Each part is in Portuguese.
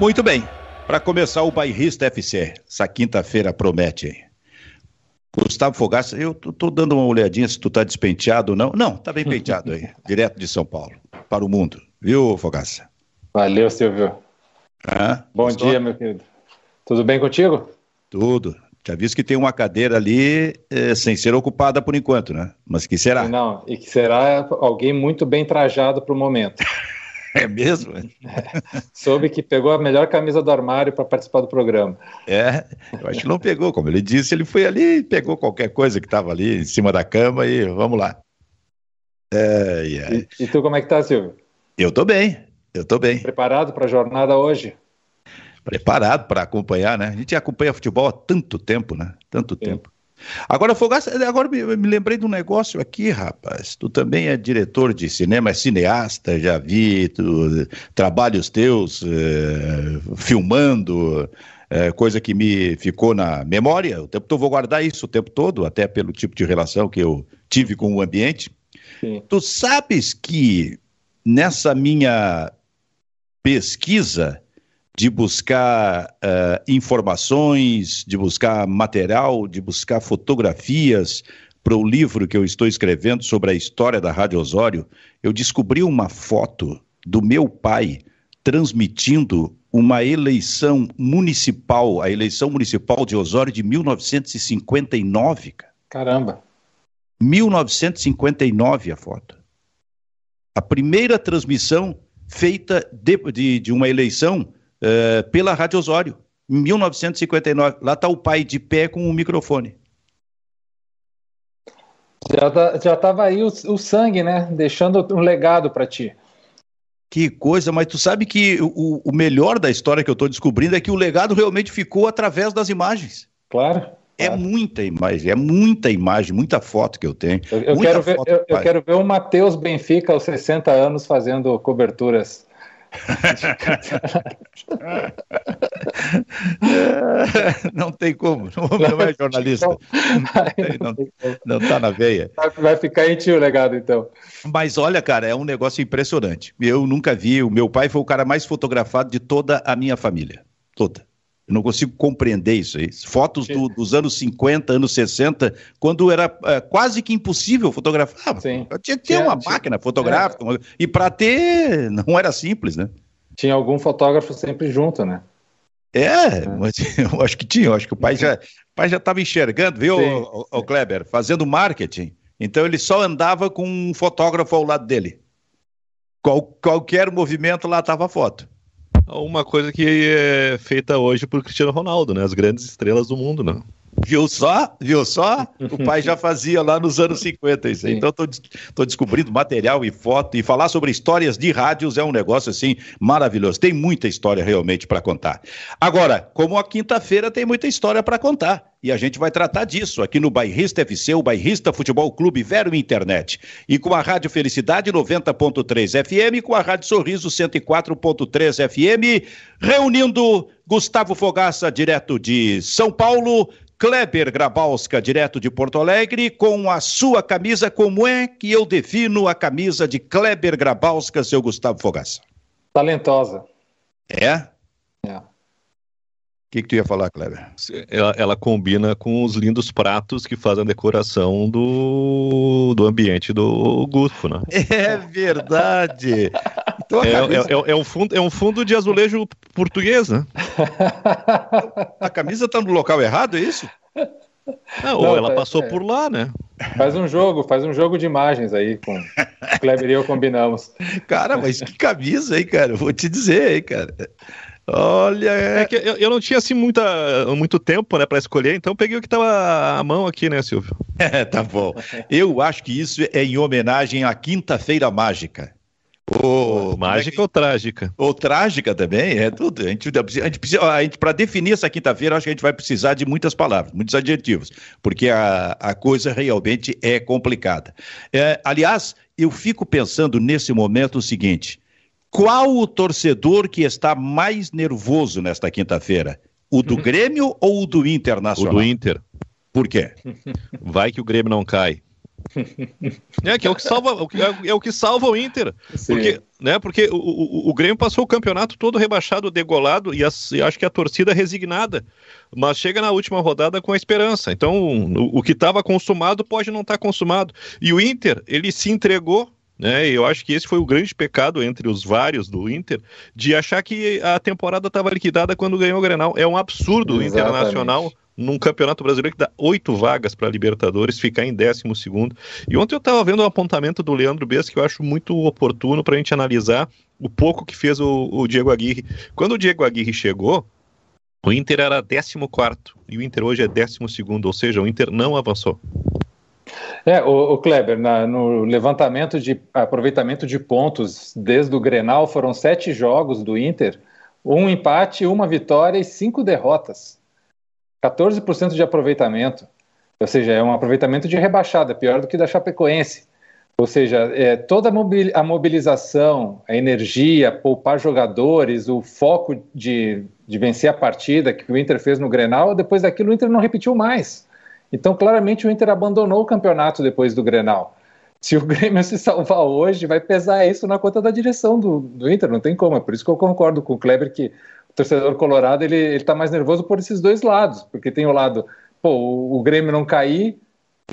Muito bem. Para começar o Bairrista FC, essa quinta-feira promete, hein? Gustavo Fogaça, eu tô, tô, dando uma olhadinha se tu tá despenteado ou não. Não, tá bem penteado aí, direto de São Paulo, para o mundo. Viu, Fogaça? Valeu, Silvio. Ah, Bom gostou? dia, meu querido. Tudo bem contigo? Tudo. Já visto que tem uma cadeira ali é, sem ser ocupada por enquanto, né? Mas que será? Não, e que será alguém muito bem trajado para o momento. É mesmo? É. Soube que pegou a melhor camisa do armário para participar do programa. É, eu acho que não pegou, como ele disse, ele foi ali e pegou qualquer coisa que estava ali em cima da cama e vamos lá. É, yeah. e, e, tu como é que tá, Silvio? Eu tô bem, eu tô bem. Preparado para a jornada hoje? Preparado para acompanhar, né? A gente acompanha futebol há tanto tempo, né? Tanto Sim. tempo. Agora, Fogaça, agora me, me, lembrei de um negócio aqui, rapaz. Tu também é diretor de cinema, é cineasta, já vi tu, trabalhos teus é, filmando, é, coisa que me ficou na memória. O tempo todo, vou guardar isso o tempo todo, até pelo tipo de relação que eu tive com o ambiente. Sim. Tu sabes que nessa minha pesquisa de buscar uh, informações, de buscar material, de buscar fotografias para o livro que eu estou escrevendo sobre a história da Rádio Osório, eu descobri uma foto do meu pai transmitindo uma eleição municipal, a eleição municipal de Osório de 1959. Caramba! 1959 a foto. A primeira transmissão feita de, de, de uma eleição uh, pela Rádio Osório, em 1959. Lá está o pai de pé com o microfone. Já, tá, já tava aí o, o sangue, né? Deixando um legado para ti. Que coisa, mas tu sabe que o, o melhor da história que eu estou descobrindo é que o legado realmente ficou através das imagens. Claro. É claro. muita imagem, é muita imagem, muita foto que eu tenho. Eu, eu quero, ver, eu, eu, quero ver o Matheus Benfica aos 60 anos fazendo coberturas não tem como, não é jornalista. Não está na veia. Vai ficar em ti o legado, então. Mas olha, cara, é um negócio impressionante. Eu nunca vi, o meu pai foi o cara mais fotografado de toda a minha família. Toda. Eu não consigo compreender isso aí. Fotos do, dos anos 50, anos 60, quando era é, quase que impossível fotografar. Sim. Tinha que ter tinha, uma tinha, máquina fotográfica. E para ter, não era simples, né? Tinha algum fotógrafo sempre junto, né? É, mas eu acho que tinha. Eu acho que o pai já pai já estava enxergando, viu, o, o, Kleber, fazendo marketing. Então ele só andava com um fotógrafo ao lado dele. Qual, qualquer movimento lá estava foto uma coisa que é feita hoje por Cristiano Ronaldo, né? As grandes estrelas do mundo, né? Viu só? Viu só? O pai já fazia lá nos anos 50 isso. Então estou descobrindo material e foto e falar sobre histórias de rádios é um negócio assim maravilhoso. Tem muita história realmente para contar. Agora, como a quinta-feira tem muita história para contar. E a gente vai tratar disso aqui no Bairrista FC, o Bairrista Futebol Clube Vero Internet. E com a Rádio Felicidade 90.3 FM, com a Rádio Sorriso 104.3 FM, reunindo Gustavo Fogaça, direto de São Paulo, Kleber Grabalska, direto de Porto Alegre, com a sua camisa. Como é que eu defino a camisa de Kleber Grabalska, seu Gustavo Fogaça? Talentosa. É? É. O que, que tu ia falar, Kleber? Ela, ela, combina com os lindos pratos que fazem a decoração do, do ambiente do Gufo, né? É verdade! Então, é, camisa... é, é, é, um fundo, é um fundo de azulejo português, né? A camisa está no local errado, é isso? Não, ou Não, ela é, passou por lá, né? Faz um jogo, faz um jogo de imagens aí com Kleber e eu combinamos. Cara, mas que camisa, hein, cara? Vou te dizer, hein, cara. Olha, é que eu, eu, não tinha assim muita, muito tempo, né, para escolher, então peguei o que tava à mão aqui, né, Silvio? É, tá bom. Eu acho que isso é em homenagem à Quinta-feira Mágica. Ou, mágica é que... ou trágica? Ou trágica também, é tudo. A gente, a gente precisa, a gente para definir essa quinta-feira, acho que a gente vai precisar de muitas palavras, muitos adjetivos, porque a, a coisa realmente é complicada. É, aliás, eu fico pensando nesse momento o seguinte: qual o torcedor que está mais nervoso nesta quinta-feira? O do Grêmio ou o do Internacional? O do Inter. Por quê? Vai que o Grêmio não cai. é, que é o que salva, é, é o que salva o Inter. Sim. Porque, né, porque o, o, o, Grêmio passou o campeonato todo rebaixado, degolado, e, as, e acho que a torcida resignada. Mas chega na última rodada com a esperança. Então, o, o que estava consumado pode não estar tá consumado. E o Inter, ele se entregou né? Eu acho que esse foi o grande pecado entre os vários do Inter de achar que a temporada estava liquidada quando ganhou o Grenal. É um absurdo o Internacional num campeonato brasileiro que dá oito vagas para Libertadores ficar em décimo segundo. E ontem eu estava vendo um apontamento do Leandro Bess que eu acho muito oportuno para a gente analisar o pouco que fez o, o Diego Aguirre. Quando o Diego Aguirre chegou, o Inter era 14 e o Inter hoje é 12, ou seja, o Inter não avançou. É, o, o Kleber, na, no levantamento de aproveitamento de pontos desde o Grenal foram sete jogos do Inter, um empate, uma vitória e cinco derrotas. 14% de aproveitamento. Ou seja, é um aproveitamento de rebaixada, pior do que da Chapecoense. Ou seja, é, toda a mobilização, a energia, poupar jogadores, o foco de, de vencer a partida que o Inter fez no Grenal, depois daquilo o Inter não repetiu mais. Então, claramente, o Inter abandonou o campeonato depois do Grenal. Se o Grêmio se salvar hoje, vai pesar isso na conta da direção do, do Inter, não tem como. É por isso que eu concordo com o Kleber que o torcedor colorado ele está mais nervoso por esses dois lados, porque tem o lado, pô, o, o Grêmio não cair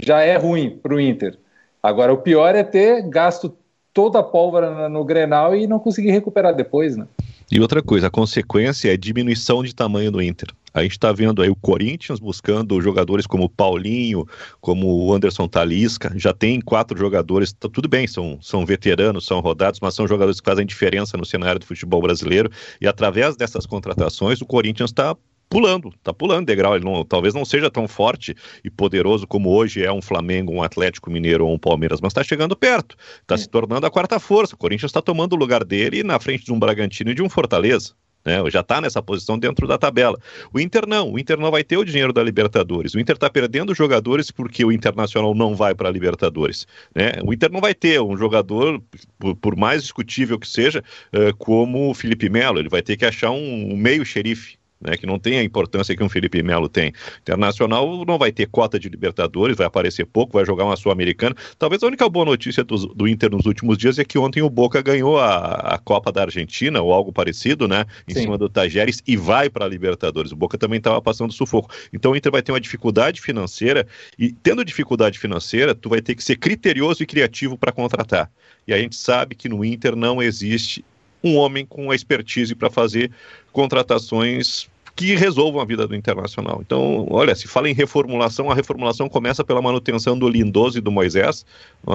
já é ruim para o Inter. Agora, o pior é ter gasto toda a pólvora no, no Grenal e não conseguir recuperar depois, né? E outra coisa, a consequência é diminuição de tamanho do Inter. A gente está vendo aí o Corinthians buscando jogadores como Paulinho, como o Anderson Talisca. Já tem quatro jogadores, tá, tudo bem, são, são veteranos, são rodados, mas são jogadores que fazem diferença no cenário do futebol brasileiro. E através dessas contratações, o Corinthians está pulando, tá pulando degrau. Ele não, talvez não seja tão forte e poderoso como hoje é um Flamengo, um Atlético Mineiro ou um Palmeiras, mas está chegando perto, está é. se tornando a quarta força. O Corinthians está tomando o lugar dele na frente de um Bragantino e de um Fortaleza. Né, já está nessa posição dentro da tabela. O Inter não, o Inter não vai ter o dinheiro da Libertadores. O Inter está perdendo jogadores porque o Internacional não vai para a Libertadores. Né? O Inter não vai ter um jogador, por, por mais discutível que seja, uh, como o Felipe Melo. Ele vai ter que achar um, um meio xerife né, que não tem a importância que um Felipe Melo tem. Internacional não vai ter cota de Libertadores, vai aparecer pouco, vai jogar uma Sul-Americana. Talvez a única boa notícia do, do, Inter nos últimos dias é que ontem o Boca ganhou a, a Copa da Argentina, ou algo parecido, né, em Sim. cima do Tajeres, e vai para a Libertadores. O Boca também estava passando sufoco. Então o Inter vai ter uma dificuldade financeira, e tendo dificuldade financeira, tu vai ter que ser criterioso e criativo para contratar. E a gente sabe que no Inter não existe um homem com a expertise para fazer contratações que resolvam a vida do Internacional. Então, olha, se fala em reformulação, a reformulação começa pela manutenção do Lindoso e do Moisés.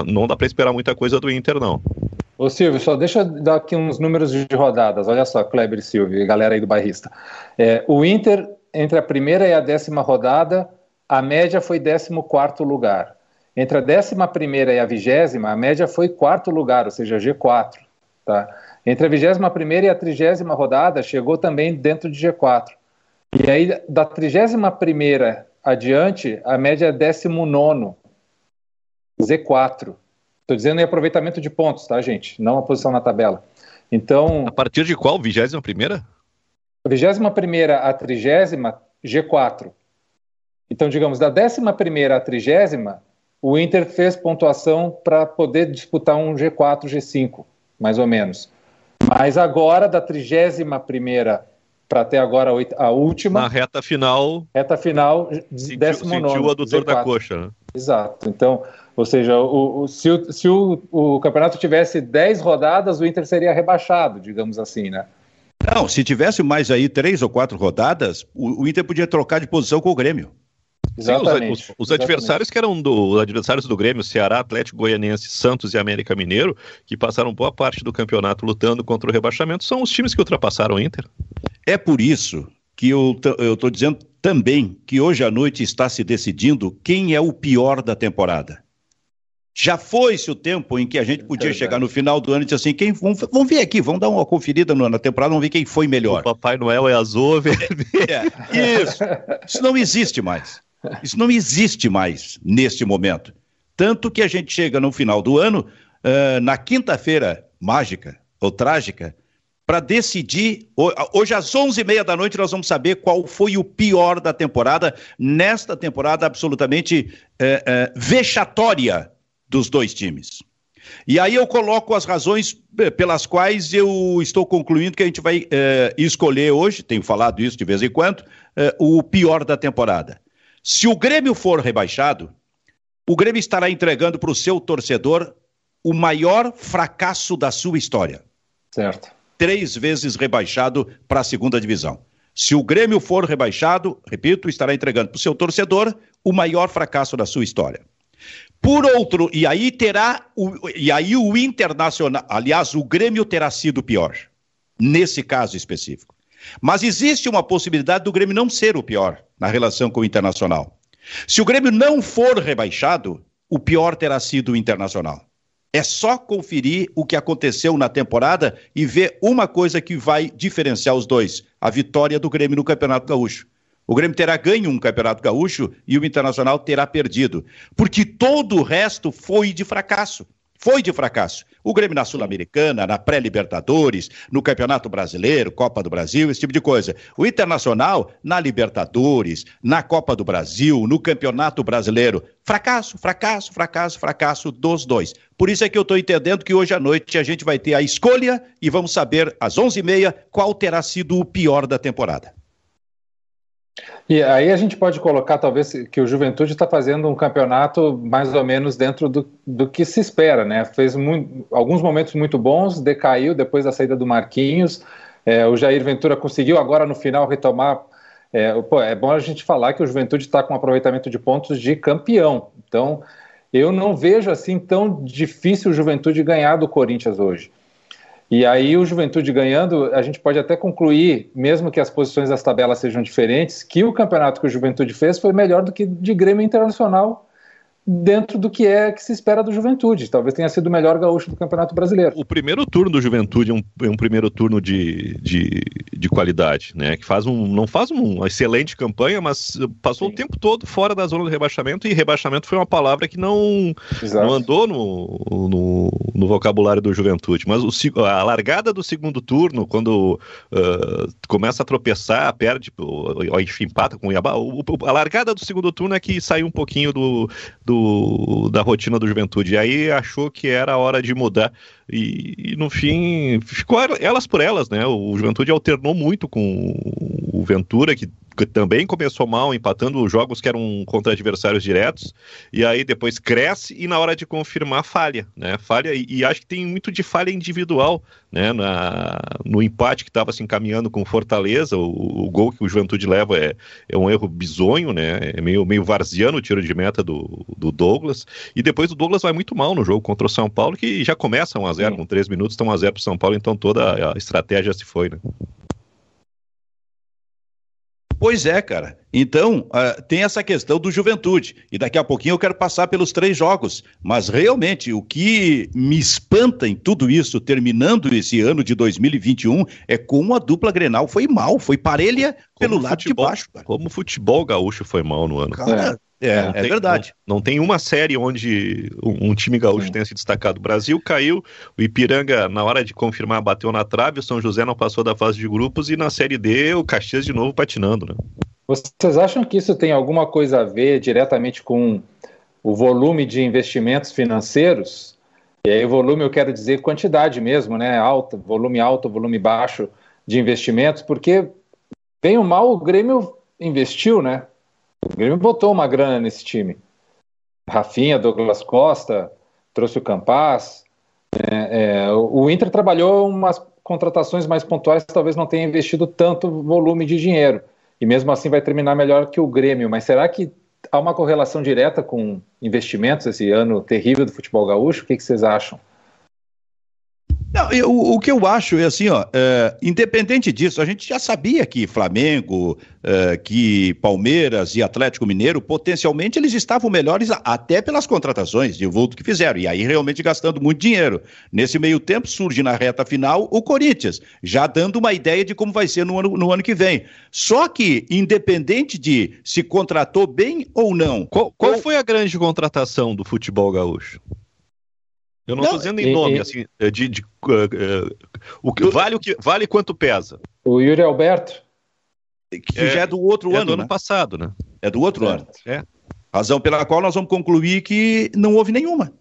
Não dá para esperar muita coisa do Inter, não. Ô Silvio, só deixa eu dar aqui uns números de rodadas. Olha só, Kleber e Silvio, galera aí do bairrista. É, o Inter, entre a primeira e a décima rodada, a média foi 14 lugar. Entre a décima primeira e a vigésima, a média foi quarto lugar, ou seja, G4. Tá? Entre a vigésima primeira e a trigésima rodada, chegou também dentro de G4. E aí, da 31 adiante, a média é 19, Z4. Estou dizendo em aproveitamento de pontos, tá, gente? Não a posição na tabela. Então. A partir de qual? 21 primeira? 21 primeira a 30 G4. Então, digamos, da 11 primeira à 30 o Inter fez pontuação para poder disputar um G4, G5, mais ou menos. Mas agora, da 31 primeira para até agora a última. Na reta final. Reta final, décimo sentiu o adutor da coxa. Né? Exato. Então, ou seja, o, o, se, o, se o, o, campeonato tivesse 10 rodadas, o Inter seria rebaixado, digamos assim, né? Não, se tivesse mais aí três ou quatro rodadas, o, o Inter podia trocar de posição com o Grêmio. Exatamente. Sim, os, os, os adversários que eram do, os adversários do Grêmio, Ceará, Atlético Goianiense, Santos e América Mineiro, que passaram boa parte do campeonato lutando contra o rebaixamento, são os times que ultrapassaram o Inter. É por isso que eu estou dizendo também que hoje à noite está se decidindo quem é o pior da temporada. Já foi-se o tempo em que a gente podia é chegar no final do ano e dizer assim: quem, vamos, vamos ver aqui, vamos dar uma conferida na temporada, vamos ver quem foi melhor. O Papai Noel é azul, é, Isso. Isso não existe mais. Isso não existe mais neste momento. Tanto que a gente chega no final do ano, uh, na quinta-feira mágica ou trágica, para decidir. Hoje, às 11h30 da noite, nós vamos saber qual foi o pior da temporada, nesta temporada absolutamente uh, uh, vexatória dos dois times. E aí eu coloco as razões pelas quais eu estou concluindo que a gente vai escolher hoje, tenho falado isso de vez em quando, o pior da temporada. Se o Grêmio for rebaixado, o Grêmio estará entregando para o seu torcedor o maior fracasso da sua história. Certo. Três vezes rebaixado para a segunda divisão. Se o Grêmio for rebaixado, repito, estará entregando para o seu torcedor o maior fracasso da sua história. Por outro, e aí terá, o, e aí o Internacional, aliás, o Grêmio terá sido pior, nesse caso específico. Mas existe uma possibilidade do Grêmio não ser o pior na relação com o Internacional. Se o Grêmio não for rebaixado, o pior terá sido o Internacional. É só conferir o que aconteceu na temporada e ver uma coisa que vai diferenciar os dois: a vitória do Grêmio no Campeonato Gaúcho. O Grêmio terá ganho um Campeonato Gaúcho e o Internacional terá perdido. Porque todo o resto foi de fracasso. Foi de fracasso. O Grêmio na Sul-Americana, na pré-Libertadores, no Campeonato Brasileiro, Copa do Brasil, esse tipo de coisa. O Internacional na Libertadores, na Copa do Brasil, no Campeonato Brasileiro. Fracasso, fracasso, fracasso, fracasso dos dois. Por isso é que eu estou entendendo que hoje à noite a gente vai ter a escolha e vamos saber às 11h30 qual terá sido o pior da temporada. E aí a gente pode colocar, talvez, que o Juventude está fazendo um campeonato mais ou menos dentro do, do que se espera, né? Fez muito, alguns momentos muito bons, decaiu depois da saída do Marquinhos. É, o Jair Ventura conseguiu agora no final retomar. É, pô, é bom a gente falar que o Juventude está com um aproveitamento de pontos de campeão. Então, eu não vejo assim tão difícil o Juventude ganhar do Corinthians hoje. E aí o Juventude ganhando, a gente pode até concluir, mesmo que as posições das tabelas sejam diferentes, que o campeonato que o Juventude fez foi melhor do que de Grêmio Internacional dentro do que é que se espera do Juventude. Talvez tenha sido o melhor gaúcho do Campeonato Brasileiro. O primeiro turno do Juventude é um, é um primeiro turno de, de, de, qualidade, né? Que faz um, não faz uma excelente campanha, mas passou Sim. o tempo todo fora da zona do rebaixamento e rebaixamento foi uma palavra que não, não andou no, no, no, vocabulário do Juventude. Mas o, a largada do segundo turno, quando uh, começa a tropeçar, perde, ou, enfim, empata com o Iabá, a largada do segundo turno é que saiu um pouquinho do, do da rotina do Juventude. E aí achou que era a hora de mudar. E, e, no fim, ficou elas por elas, né? O Juventude alternou muito com o Ventura, que que também começou mal, empatando jogos que eram contra adversários diretos, e aí depois cresce e na hora de confirmar falha, né? Falha, e, e acho que tem muito de falha individual, né? Na, no empate que estava se encaminhando com Fortaleza, o, o, gol que o Juventude leva é, é um erro bizonho, né? É meio, meio varziano o tiro de meta do, do Douglas, e depois o Douglas vai muito mal no jogo contra o São Paulo, que já começa 1x0, com 3 minutos estão 1x0 para o São Paulo, então toda a estratégia se foi, né? Pois é, cara. Então, uh, tem essa questão do juventude. E daqui a pouquinho eu quero passar pelos três jogos. Mas realmente, o que me espanta em tudo isso, terminando esse ano de 2021, é como a dupla Grenal foi mal, foi parelha como pelo lado futebol, de baixo. Cara. Como o futebol gaúcho foi mal no ano. Cara, é. É, é tem, verdade. Não, não, tem uma série onde um, um time gaúcho Sim. tenha se destacado. O Brasil caiu, o Ipiranga, na hora de confirmar, bateu na trave, o São José não passou da fase de grupos e na Série D o Caxias de novo patinando, né? Vocês acham que isso tem alguma coisa a ver diretamente com o volume de investimentos financeiros? E aí, volume eu quero dizer quantidade mesmo, né? Alto, volume alto, volume baixo de investimentos, porque bem ou mal o Grêmio investiu, né? O Grêmio botou uma grana nesse time. Rafinha, Douglas Costa, trouxe o Campaz. É, é, o Inter trabalhou umas contratações mais pontuais, talvez não tenha investido tanto volume de dinheiro. E mesmo assim vai terminar melhor que o Grêmio. Mas será que há uma correlação direta com investimentos esse ano terrível do futebol gaúcho? O que, que vocês acham? Não, eu, o que eu acho é assim, ó, é, independente disso, a gente já sabia que Flamengo, é, que Palmeiras e Atlético Mineiro, potencialmente, eles estavam melhores até pelas contratações de vulto que fizeram, e aí realmente gastando muito dinheiro. Nesse meio tempo, surge na reta final o Corinthians, já dando uma ideia de como vai ser no ano, no ano que vem. Só que, independente de se contratou bem ou não. Qual, qual foi a grande contratação do futebol gaúcho? Eu não estou dizendo em nome, e, assim, é de, de uh, o que vale o que vale quanto pesa. O Yuri Alberto. Que é, já é do outro é ano. Do ano né? passado, né? É do outro é. ano. É. Razão pela qual nós vamos concluir que não houve nenhuma.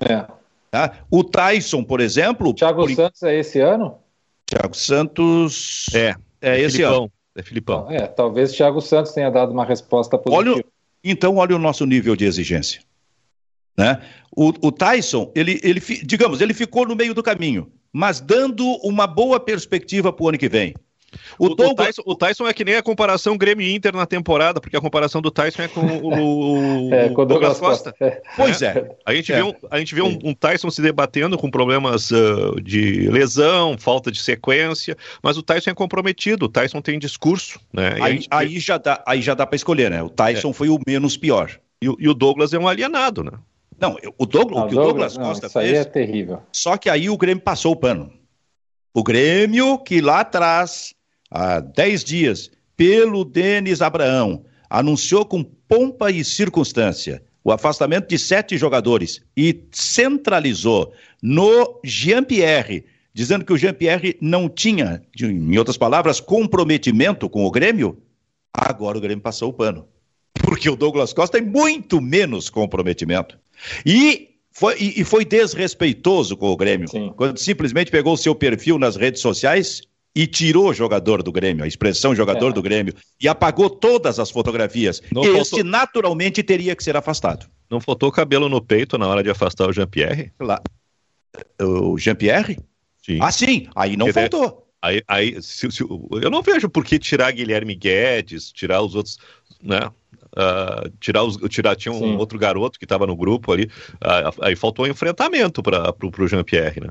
É. Tá? O Tyson, por exemplo. Thiago por... Santos é esse ano? Thiago Santos. É, é, é esse Filipão. ano. É Filipão. É, talvez Thiago Santos tenha dado uma resposta positiva. Olha, então, olha o nosso nível de exigência. Né? O, o Tyson, ele, ele, digamos, ele ficou no meio do caminho, mas dando uma boa perspectiva para o ano que vem. O, o, Douglas... o, Tyson, o, Tyson, é que nem a comparação Grêmio Inter na temporada, porque a comparação do Tyson é com o, é, com o Douglas, Douglas Costa. Costa. É. Pois é. A gente é. vê, um, a gente vê um, um, Tyson se debatendo com problemas uh, de lesão, falta de sequência, mas o Tyson é comprometido, o Tyson tem discurso. Né? Aí, gente... aí, já dá, aí já dá para escolher, né? O Tyson é. foi o menos pior. E, e, o Douglas é um alienado, né? Não, o Douglas, não, o que o Douglas, Douglas Costa isso fez. Isso aí é terrível. Só que aí o Grêmio passou o pano. O Grêmio, que lá atrás há 10 dias, pelo Denis Abraão, anunciou com pompa e circunstância o afastamento de sete jogadores e centralizou no Jean-Pierre, dizendo que o Jean-Pierre não tinha, em outras palavras, comprometimento com o Grêmio, agora o Grêmio passou o pano. Porque o Douglas Costa tem muito menos comprometimento. E foi, e foi desrespeitoso com o Grêmio, Sim. quando simplesmente pegou o seu perfil nas redes sociais e tirou o jogador do Grêmio, a expressão jogador é. do Grêmio, e apagou todas as fotografias. Não Esse faltou... naturalmente teria que ser afastado. Não faltou cabelo no peito na hora de afastar o Jean-Pierre? Lá. O Jean-Pierre? Sim. Ah, sim, aí não faltou. Aí, aí se, se, eu não vejo por que tirar Guilherme Guedes, tirar os outros, né? Uh, tirar os, tirar tinha um sim. outro garoto que estava no grupo ali, uh, aí faltou um enfrentamento para o Jean-Pierre, né?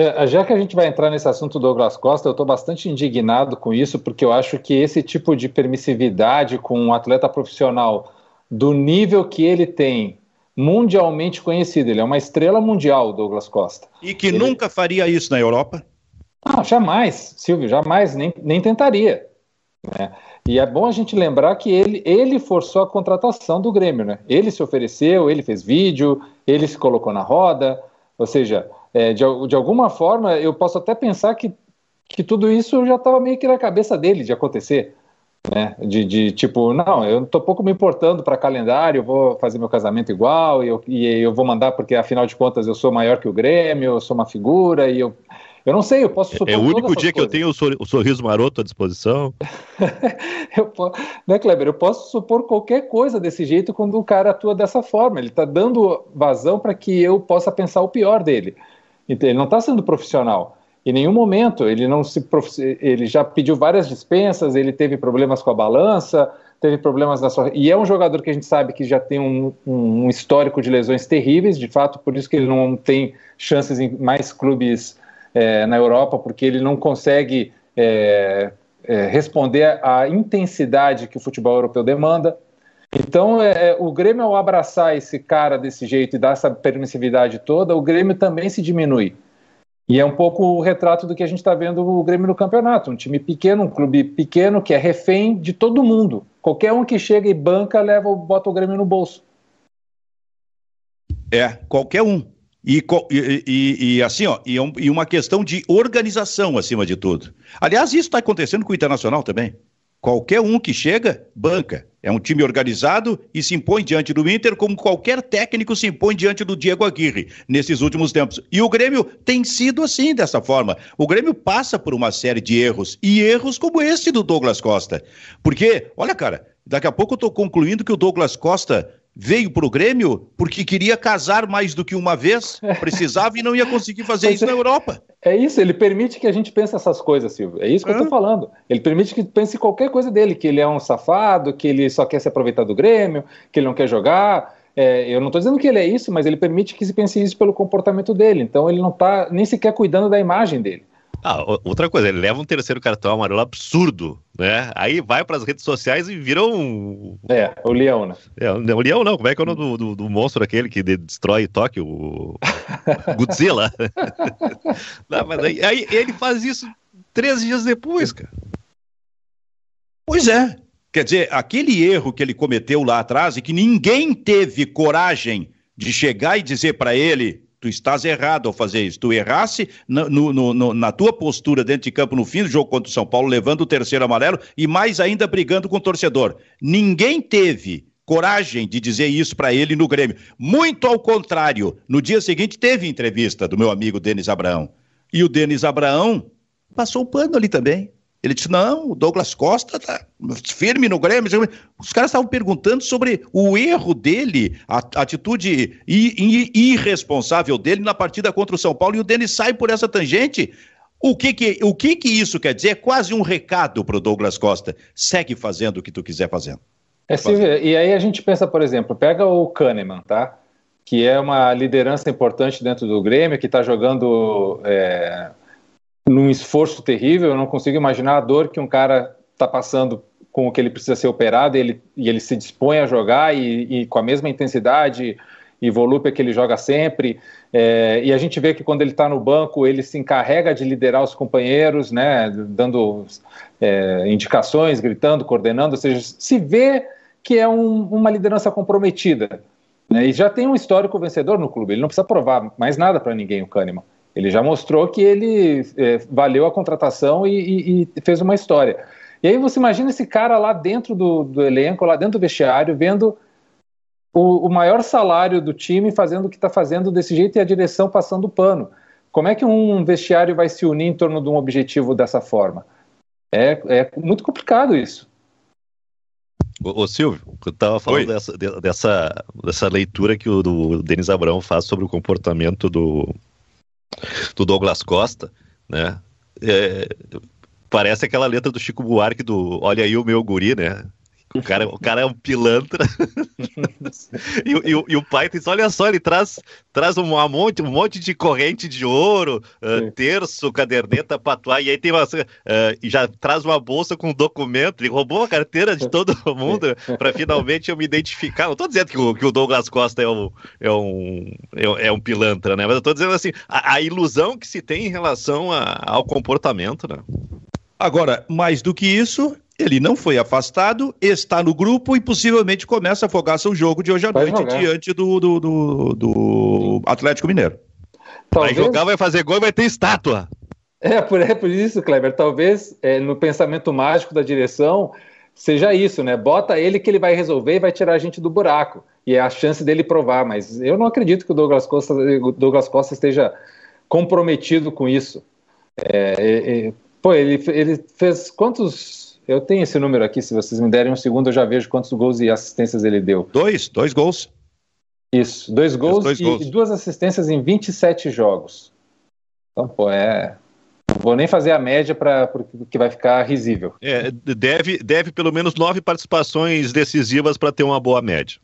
É, já que a gente vai entrar nesse assunto do Douglas Costa, eu estou bastante indignado com isso, porque eu acho que esse tipo de permissividade com um atleta profissional do nível que ele tem, mundialmente conhecido, ele é uma estrela mundial, Douglas Costa. E que ele... nunca faria isso na Europa? Não, jamais, Silvio, jamais, nem, nem tentaria. Né? E é bom a gente lembrar que ele, ele forçou a contratação do Grêmio, né? Ele se ofereceu, ele fez vídeo, ele se colocou na roda, ou seja, é, de, de alguma forma, eu posso até pensar que, que tudo isso já estava meio que na cabeça dele de acontecer. Né? De, de tipo, não, eu estou pouco me importando para calendário, eu vou fazer meu casamento igual, e eu, e eu vou mandar porque afinal de contas eu sou maior que o Grêmio, eu sou uma figura, e eu, eu não sei, eu posso supor. É o único dia que eu tenho o sorriso maroto à disposição. eu, né, Kleber? Eu posso supor qualquer coisa desse jeito quando o cara atua dessa forma. Ele está dando vazão para que eu possa pensar o pior dele. Então, ele não está sendo profissional. Em nenhum momento ele não se ele já pediu várias dispensas, ele teve problemas com a balança, teve problemas na sua e é um jogador que a gente sabe que já tem um, um histórico de lesões terríveis, de fato, por isso que ele não tem chances em mais clubes é, na Europa, porque ele não consegue é, é, responder à intensidade que o futebol europeu demanda. Então, é, é, o Grêmio, ao abraçar esse cara desse jeito e dar essa permissividade toda, o Grêmio também se diminui. E é um pouco o retrato do que a gente está vendo o Grêmio no campeonato. Um time pequeno, um clube pequeno que é refém de todo mundo. Qualquer um que chega e banca, leva, bota o Grêmio no bolso. É, qualquer um. E, e, e, assim, ó, e, e uma questão de organização acima de tudo. Aliás, isso está acontecendo com o Internacional também. Qualquer um que chega, banca. É um time organizado e se impõe diante do Inter como qualquer técnico se impõe diante do Diego Aguirre nesses últimos tempos. E o Grêmio tem sido assim, dessa forma. O Grêmio passa por uma série de erros, e erros como esse do Douglas Costa. Porque, olha, cara, daqui a pouco eu estou concluindo que o Douglas Costa veio para o Grêmio porque queria casar mais do que uma vez, precisava e não ia conseguir fazer isso é, na Europa. É isso, ele permite que a gente pense essas coisas, Silvio. É isso que é. eu estou falando. Ele permite que pense qualquer coisa dele, que ele é um safado, que ele só quer se aproveitar do Grêmio, que ele não quer jogar. É, eu não estou dizendo que ele é isso, mas ele permite que se pense isso pelo comportamento dele. Então ele não está nem sequer cuidando da imagem dele. Ah, outra coisa, ele leva um terceiro cartão amarelo absurdo, né? Aí vai para as redes sociais e vira um. É, o leão, né? É, o leão não, como é que é o nome do, do, do monstro aquele que destrói Tóquio? O Godzilla. não, mas aí, aí, ele faz isso três dias depois, cara. Pois é. Quer dizer, aquele erro que ele cometeu lá atrás e que ninguém teve coragem de chegar e dizer para ele tu estás errado ao fazer isso. Tu errasse no, no, no, na tua postura dentro de campo no fim do jogo contra o São Paulo, levando o terceiro amarelo e mais ainda brigando com o torcedor. Ninguém teve coragem de dizer isso para ele no Grêmio. Muito ao contrário, no dia seguinte teve entrevista do meu amigo Denis Abraão. E o Denis Abraão passou o pano ali também. Ele disse: não, o Douglas Costa tá firme no Grêmio. Os caras estavam perguntando sobre o erro dele, a atitude irresponsável dele na partida contra o São Paulo, e o Denis sai por essa tangente. O que que, o que que isso quer dizer? É quase um recado para o Douglas Costa. Segue fazendo o que tu quiser fazendo. É, Silvia, e aí a gente pensa, por exemplo, pega o Kahneman, tá? Que é uma liderança importante dentro do Grêmio, que está jogando é, num esforço terrível. Eu não consigo imaginar a dor que um cara está passando com o que ele precisa ser operado e ele, e ele se dispõe a jogar e, e com a mesma intensidade e volúpia que ele joga sempre. É, e a gente vê que quando ele está no banco, ele se encarrega de liderar os companheiros, né, dando é, indicações, gritando, coordenando, ou seja, se vê que é um, uma liderança comprometida. Né, e já tem um histórico vencedor no clube, ele não precisa provar mais nada para ninguém, o Kahneman. Ele já mostrou que ele é, valeu a contratação e, e, e, fez uma história. E aí você imagina esse cara lá dentro do, do elenco, lá dentro do vestiário, vendo o, o maior salário do time fazendo o que está fazendo desse jeito e a direção passando o pano. Como é que um vestiário vai se unir em torno de um objetivo dessa forma? É, é muito complicado isso. Ô, ô Silvio, eu estava falando dessa, dessa, dessa leitura que o Denis Abrão faz sobre o comportamento do, do Douglas Costa, né? É, parece aquela letra do Chico Buarque do Olha aí o meu guri, né? O cara, o cara é um pilantra. e, e, e, o pai diz: olha só, ele traz, traz um, monte, um monte de corrente de ouro, uh, terço, caderneta, patuá, e aí tem uma. Uh, já traz uma bolsa com um documento. Ele roubou a carteira de todo mundo para finalmente eu me identificar. Não estou dizendo que o, que o Douglas Costa é um, é, um, é, é um pilantra, né? Mas eu estou dizendo assim: a, a, ilusão que se tem em relação a, ao comportamento, né? Agora, mais do que isso, ele não foi afastado, está no grupo e possivelmente começa a afogar seu jogo de hoje à vai noite jogar. diante do, do, do, do, Atlético Mineiro. Talvez... Vai jogar, vai fazer gol e vai ter estátua. É por, é por isso, Kleber. Talvez é, no pensamento mágico da direção seja isso, né? Bota ele que ele vai resolver e vai tirar a gente do buraco. E é a chance dele provar. Mas eu não acredito que o Douglas Costa, o Douglas Costa esteja comprometido com isso. É, é, é pô, ele, ele fez quantos eu tenho esse número aqui, se vocês me derem um segundo, eu já vejo quantos gols e assistências ele deu. Dois, dois gols. Isso, dois gols, dois e, gols. e, duas assistências em 27 jogos. Então, pô, é. Não vou nem fazer a média para porque vai ficar risível. É, deve, deve pelo menos nove participações decisivas para ter uma boa média.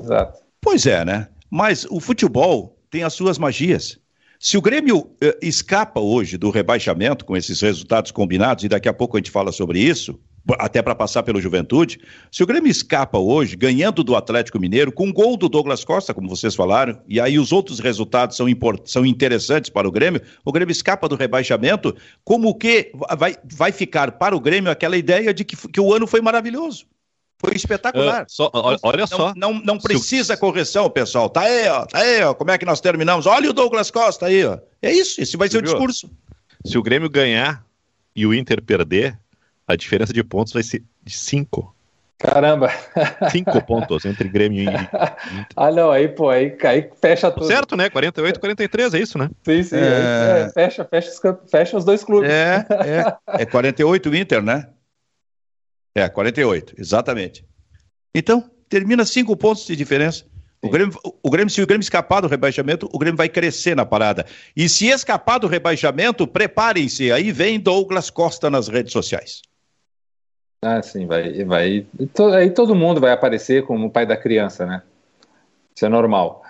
Exato. Pois é, né? Mas o futebol tem as suas magias. Se o Grêmio eh, escapa hoje do rebaixamento com esses resultados combinados, e daqui a pouco a gente fala sobre isso, até para passar pelo Juventude, se o Grêmio escapa hoje, ganhando do Atlético Mineiro, com um gol do Douglas Costa, como vocês falaram, e aí os outros resultados são, são interessantes para o Grêmio, o Grêmio escapa do rebaixamento, como que vai, vai ficar para o Grêmio aquela ideia de que, que o ano foi maravilhoso. Foi espetacular. Uh, só, olha não, só. Não, não, não precisa Se... correção, pessoal. Tá aí, ó. Tá aí, ó. Como é que nós terminamos? Olha o Douglas Costa aí, ó. É isso. Esse vai ser o discurso. Se o Grêmio ganhar e o Inter perder, a diferença de pontos vai ser de cinco. Caramba! Cinco pontos entre Grêmio e Inter. ah, não, aí, pô, aí, aí fecha tudo. Certo, né? 48, 43, é isso, né? Sim, sim. É... É, fecha, fecha, fecha os dois clubes. É, é. É 48 o Inter, né? É, 48, exatamente. Então, termina cinco pontos de diferença. O Grêmio, o Grêmio, se o Grêmio escapar do rebaixamento, o Grêmio vai crescer na parada. E se escapar do rebaixamento, preparem-se. Aí vem Douglas Costa nas redes sociais. Ah, sim, vai. vai aí todo mundo vai aparecer como o pai da criança, né? Isso é normal.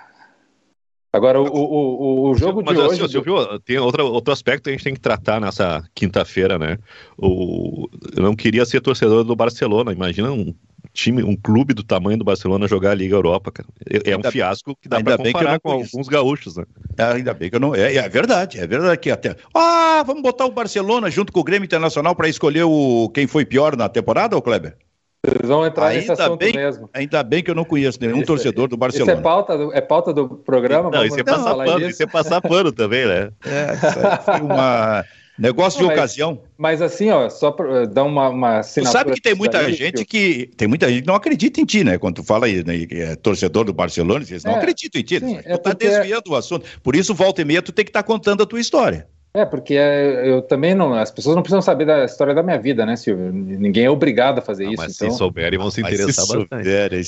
Agora, o, o, o jogo Mas, de assim, hoje... Silvio, tem outra, outro aspecto que a gente tem que tratar nessa quinta-feira, né? O, eu não queria ser torcedor do Barcelona. Imagina um time, um clube do tamanho do Barcelona jogar a Liga Europa, cara. É, é um fiasco que dá para comparar com alguns gaúchos, né? É, ainda bem que eu não... É, é verdade, é verdade que até... Ah, vamos botar o Barcelona junto com o Grêmio Internacional para escolher o quem foi pior na temporada, ô Kleber? Vocês vão entrar ainda nesse assunto bem, mesmo. Ainda bem que eu não conheço nenhum torcedor do Barcelona. Isso é pauta do, é pauta do programa? Não, isso é, passar pano, isso é passar pano também, né? É, isso foi uma... Negócio Não, de mas, ocasião. Mas assim, ó, só para dar uma, uma Tu sabe que tem muita gente que tem muita gente que não acredita em ti, né? Quando tu fala aí, né, é torcedor do Barcelona, eles não é, acreditam em ti. Sim, tu é tá desviando o assunto. Por isso, volta e meia, tu tem que estar tá contando a tua história. É, porque é, eu também não. As pessoas não precisam saber da história da minha vida, né, Silvio? Ninguém é obrigado a fazer não, isso. Mas então... se souberem, vão se interessar mas se bastante. Souberem,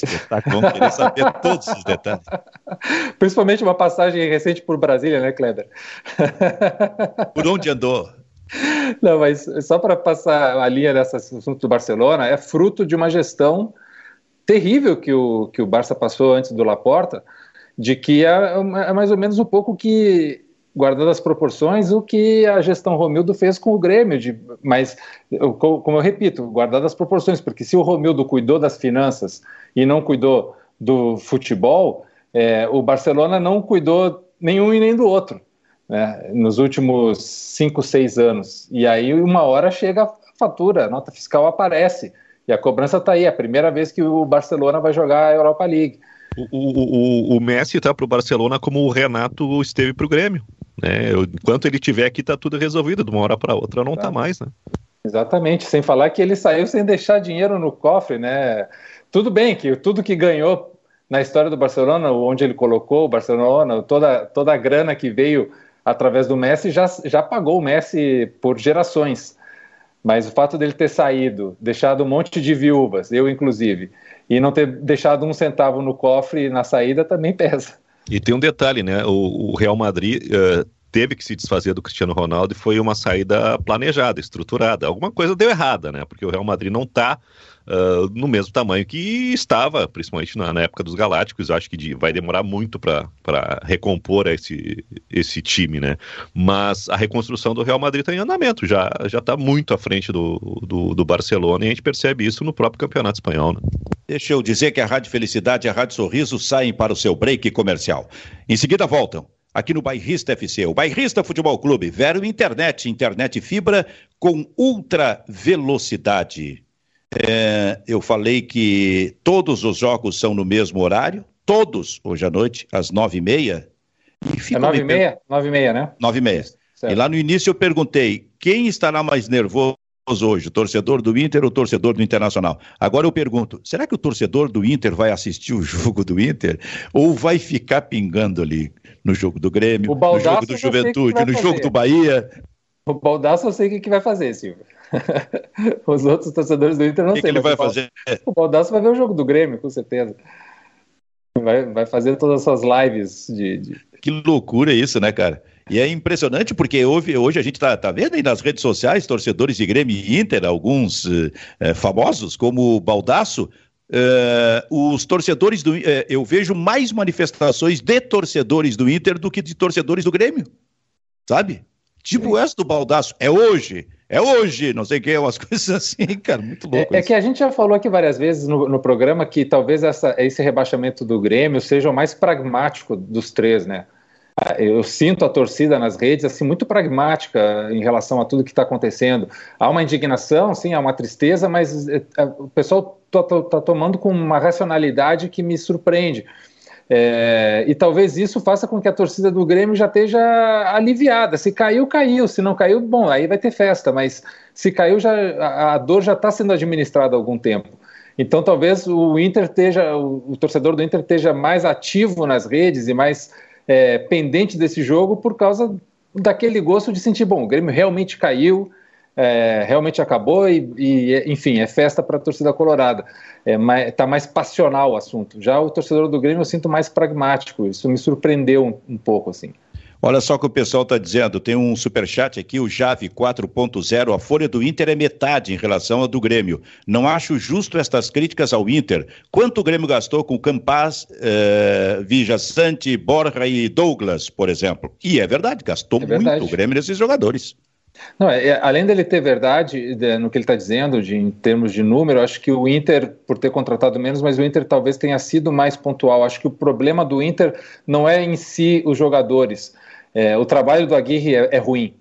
vão querer saber todos os detalhes. Principalmente uma passagem recente por Brasília, né, Kleber? Por onde andou? Não, mas só para passar a linha desse assunto do Barcelona, é fruto de uma gestão terrível que o, que o Barça passou antes do Laporta, de que é, é mais ou menos um pouco que guardando as proporções, o que a gestão Romildo fez com o Grêmio. De, mas, eu, como eu repito, guardando as proporções, porque se o Romildo cuidou das finanças e não cuidou do futebol, é, o Barcelona não cuidou nenhum e nem do outro. Né, nos últimos cinco, seis anos. E aí, uma hora chega a fatura, a nota fiscal aparece. E a cobrança está aí, é a primeira vez que o Barcelona vai jogar a Europa League. O, o, o Messi está para o Barcelona como o Renato esteve para o Grêmio. Né? Enquanto ele estiver aqui, está tudo resolvido. De uma hora para outra não está tá mais. Né? Exatamente, sem falar que ele saiu sem deixar dinheiro no cofre, né? Tudo bem que tudo que ganhou na história do Barcelona, onde ele colocou o Barcelona, toda, toda a grana que veio através do Messi já, já pagou o Messi por gerações. Mas o fato dele ter saído, deixado um monte de viúvas, eu inclusive, e não ter deixado um centavo no cofre na saída também pesa. E tem um detalhe, né? O, o Real Madrid uh, teve que se desfazer do Cristiano Ronaldo e foi uma saída planejada, estruturada. Alguma coisa deu errada, né? Porque o Real Madrid não está uh, no mesmo tamanho que estava, principalmente na, na época dos Galácticos. Acho que de, vai demorar muito para recompor esse, esse time, né? Mas a reconstrução do Real Madrid está em andamento, já está muito à frente do, do, do, Barcelona e a gente percebe isso no próprio campeonato espanhol, né? Deixa eu dizer que a Rádio Felicidade e a Rádio Sorriso saem para o seu break comercial. Em seguida voltam aqui no Bairrista FC, o Bairrista Futebol Clube, Vero Internet, internet fibra com ultra velocidade. É, eu falei que todos os jogos são no mesmo horário, todos, hoje à noite, às nove e meia. E é nove e meia? Nove e meia, né? Nove e meia. Certo. E lá no início eu perguntei, quem estará mais nervoso hoje, o torcedor do Inter ou o torcedor do Internacional? Agora eu pergunto, será que o torcedor do Inter vai assistir o jogo do Inter ou vai ficar pingando ali no jogo do Grêmio, no jogo do Juventude, no jogo do Bahia? O Baldaço eu sei o que, que vai fazer, Silvio. Os outros torcedores do Inter não sei. O que ele vai fazer? O Baldasso vai ver o jogo do Grêmio, com certeza. Vai, vai fazer todas as suas lives de, de... Que loucura isso, né, cara? E é impressionante porque hoje, hoje a gente está tá vendo aí nas redes sociais torcedores de Grêmio e Inter, alguns uh, famosos, como o Baldaço, uh, os torcedores do. Uh, eu vejo mais manifestações de torcedores do Inter do que de torcedores do Grêmio. Sabe? Tipo essa do Baldaço. É hoje é hoje, não sei o que, umas coisas assim, cara, muito louco. É, é, que a gente já falou aqui várias vezes no, no programa que talvez essa, esse rebaixamento do Grêmio seja o mais pragmático dos três, né? Ah, eu sinto a torcida nas redes assim muito pragmática em relação a tudo que está acontecendo. Há uma indignação, sim, há uma tristeza, mas é, é, o pessoal está tá tomando com uma racionalidade que me surpreende. É, e talvez isso faça com que a torcida do Grêmio já esteja aliviada. Se caiu, caiu. Se não caiu, bom, aí vai ter festa. Mas se caiu, já, a, a dor já está sendo administrada há algum tempo. Então talvez o Inter esteja, o, o, torcedor do Inter esteja mais ativo nas redes e mais é, pendente desse jogo por causa daquele gosto de sentir, bom, o Grêmio realmente caiu, é, realmente acabou e, e, enfim, é festa para a torcida colorada. Está é, mais, tá mais passional o assunto. Já o torcedor do Grêmio eu sinto mais pragmático. Isso me surpreendeu um, um pouco, assim. Olha só o que o pessoal está dizendo. Tem um superchat aqui, o Jave 4.0. A folha do Inter é metade em relação à do Grêmio. Não acho justo estas críticas ao Inter. Quanto o Grêmio gastou com Campaz, eh, Vija Sante, Borja e Douglas, por exemplo? E é verdade, gastou é verdade. muito o Grêmio nesses jogadores. Não, é, é, além dele ter verdade de, no que ele está dizendo, de, em termos de número, acho que o Inter, por ter contratado menos, mas o Inter talvez tenha sido mais pontual. Acho que o problema do Inter não é em si os jogadores. É, o trabalho do Aguirre é, é, ruim.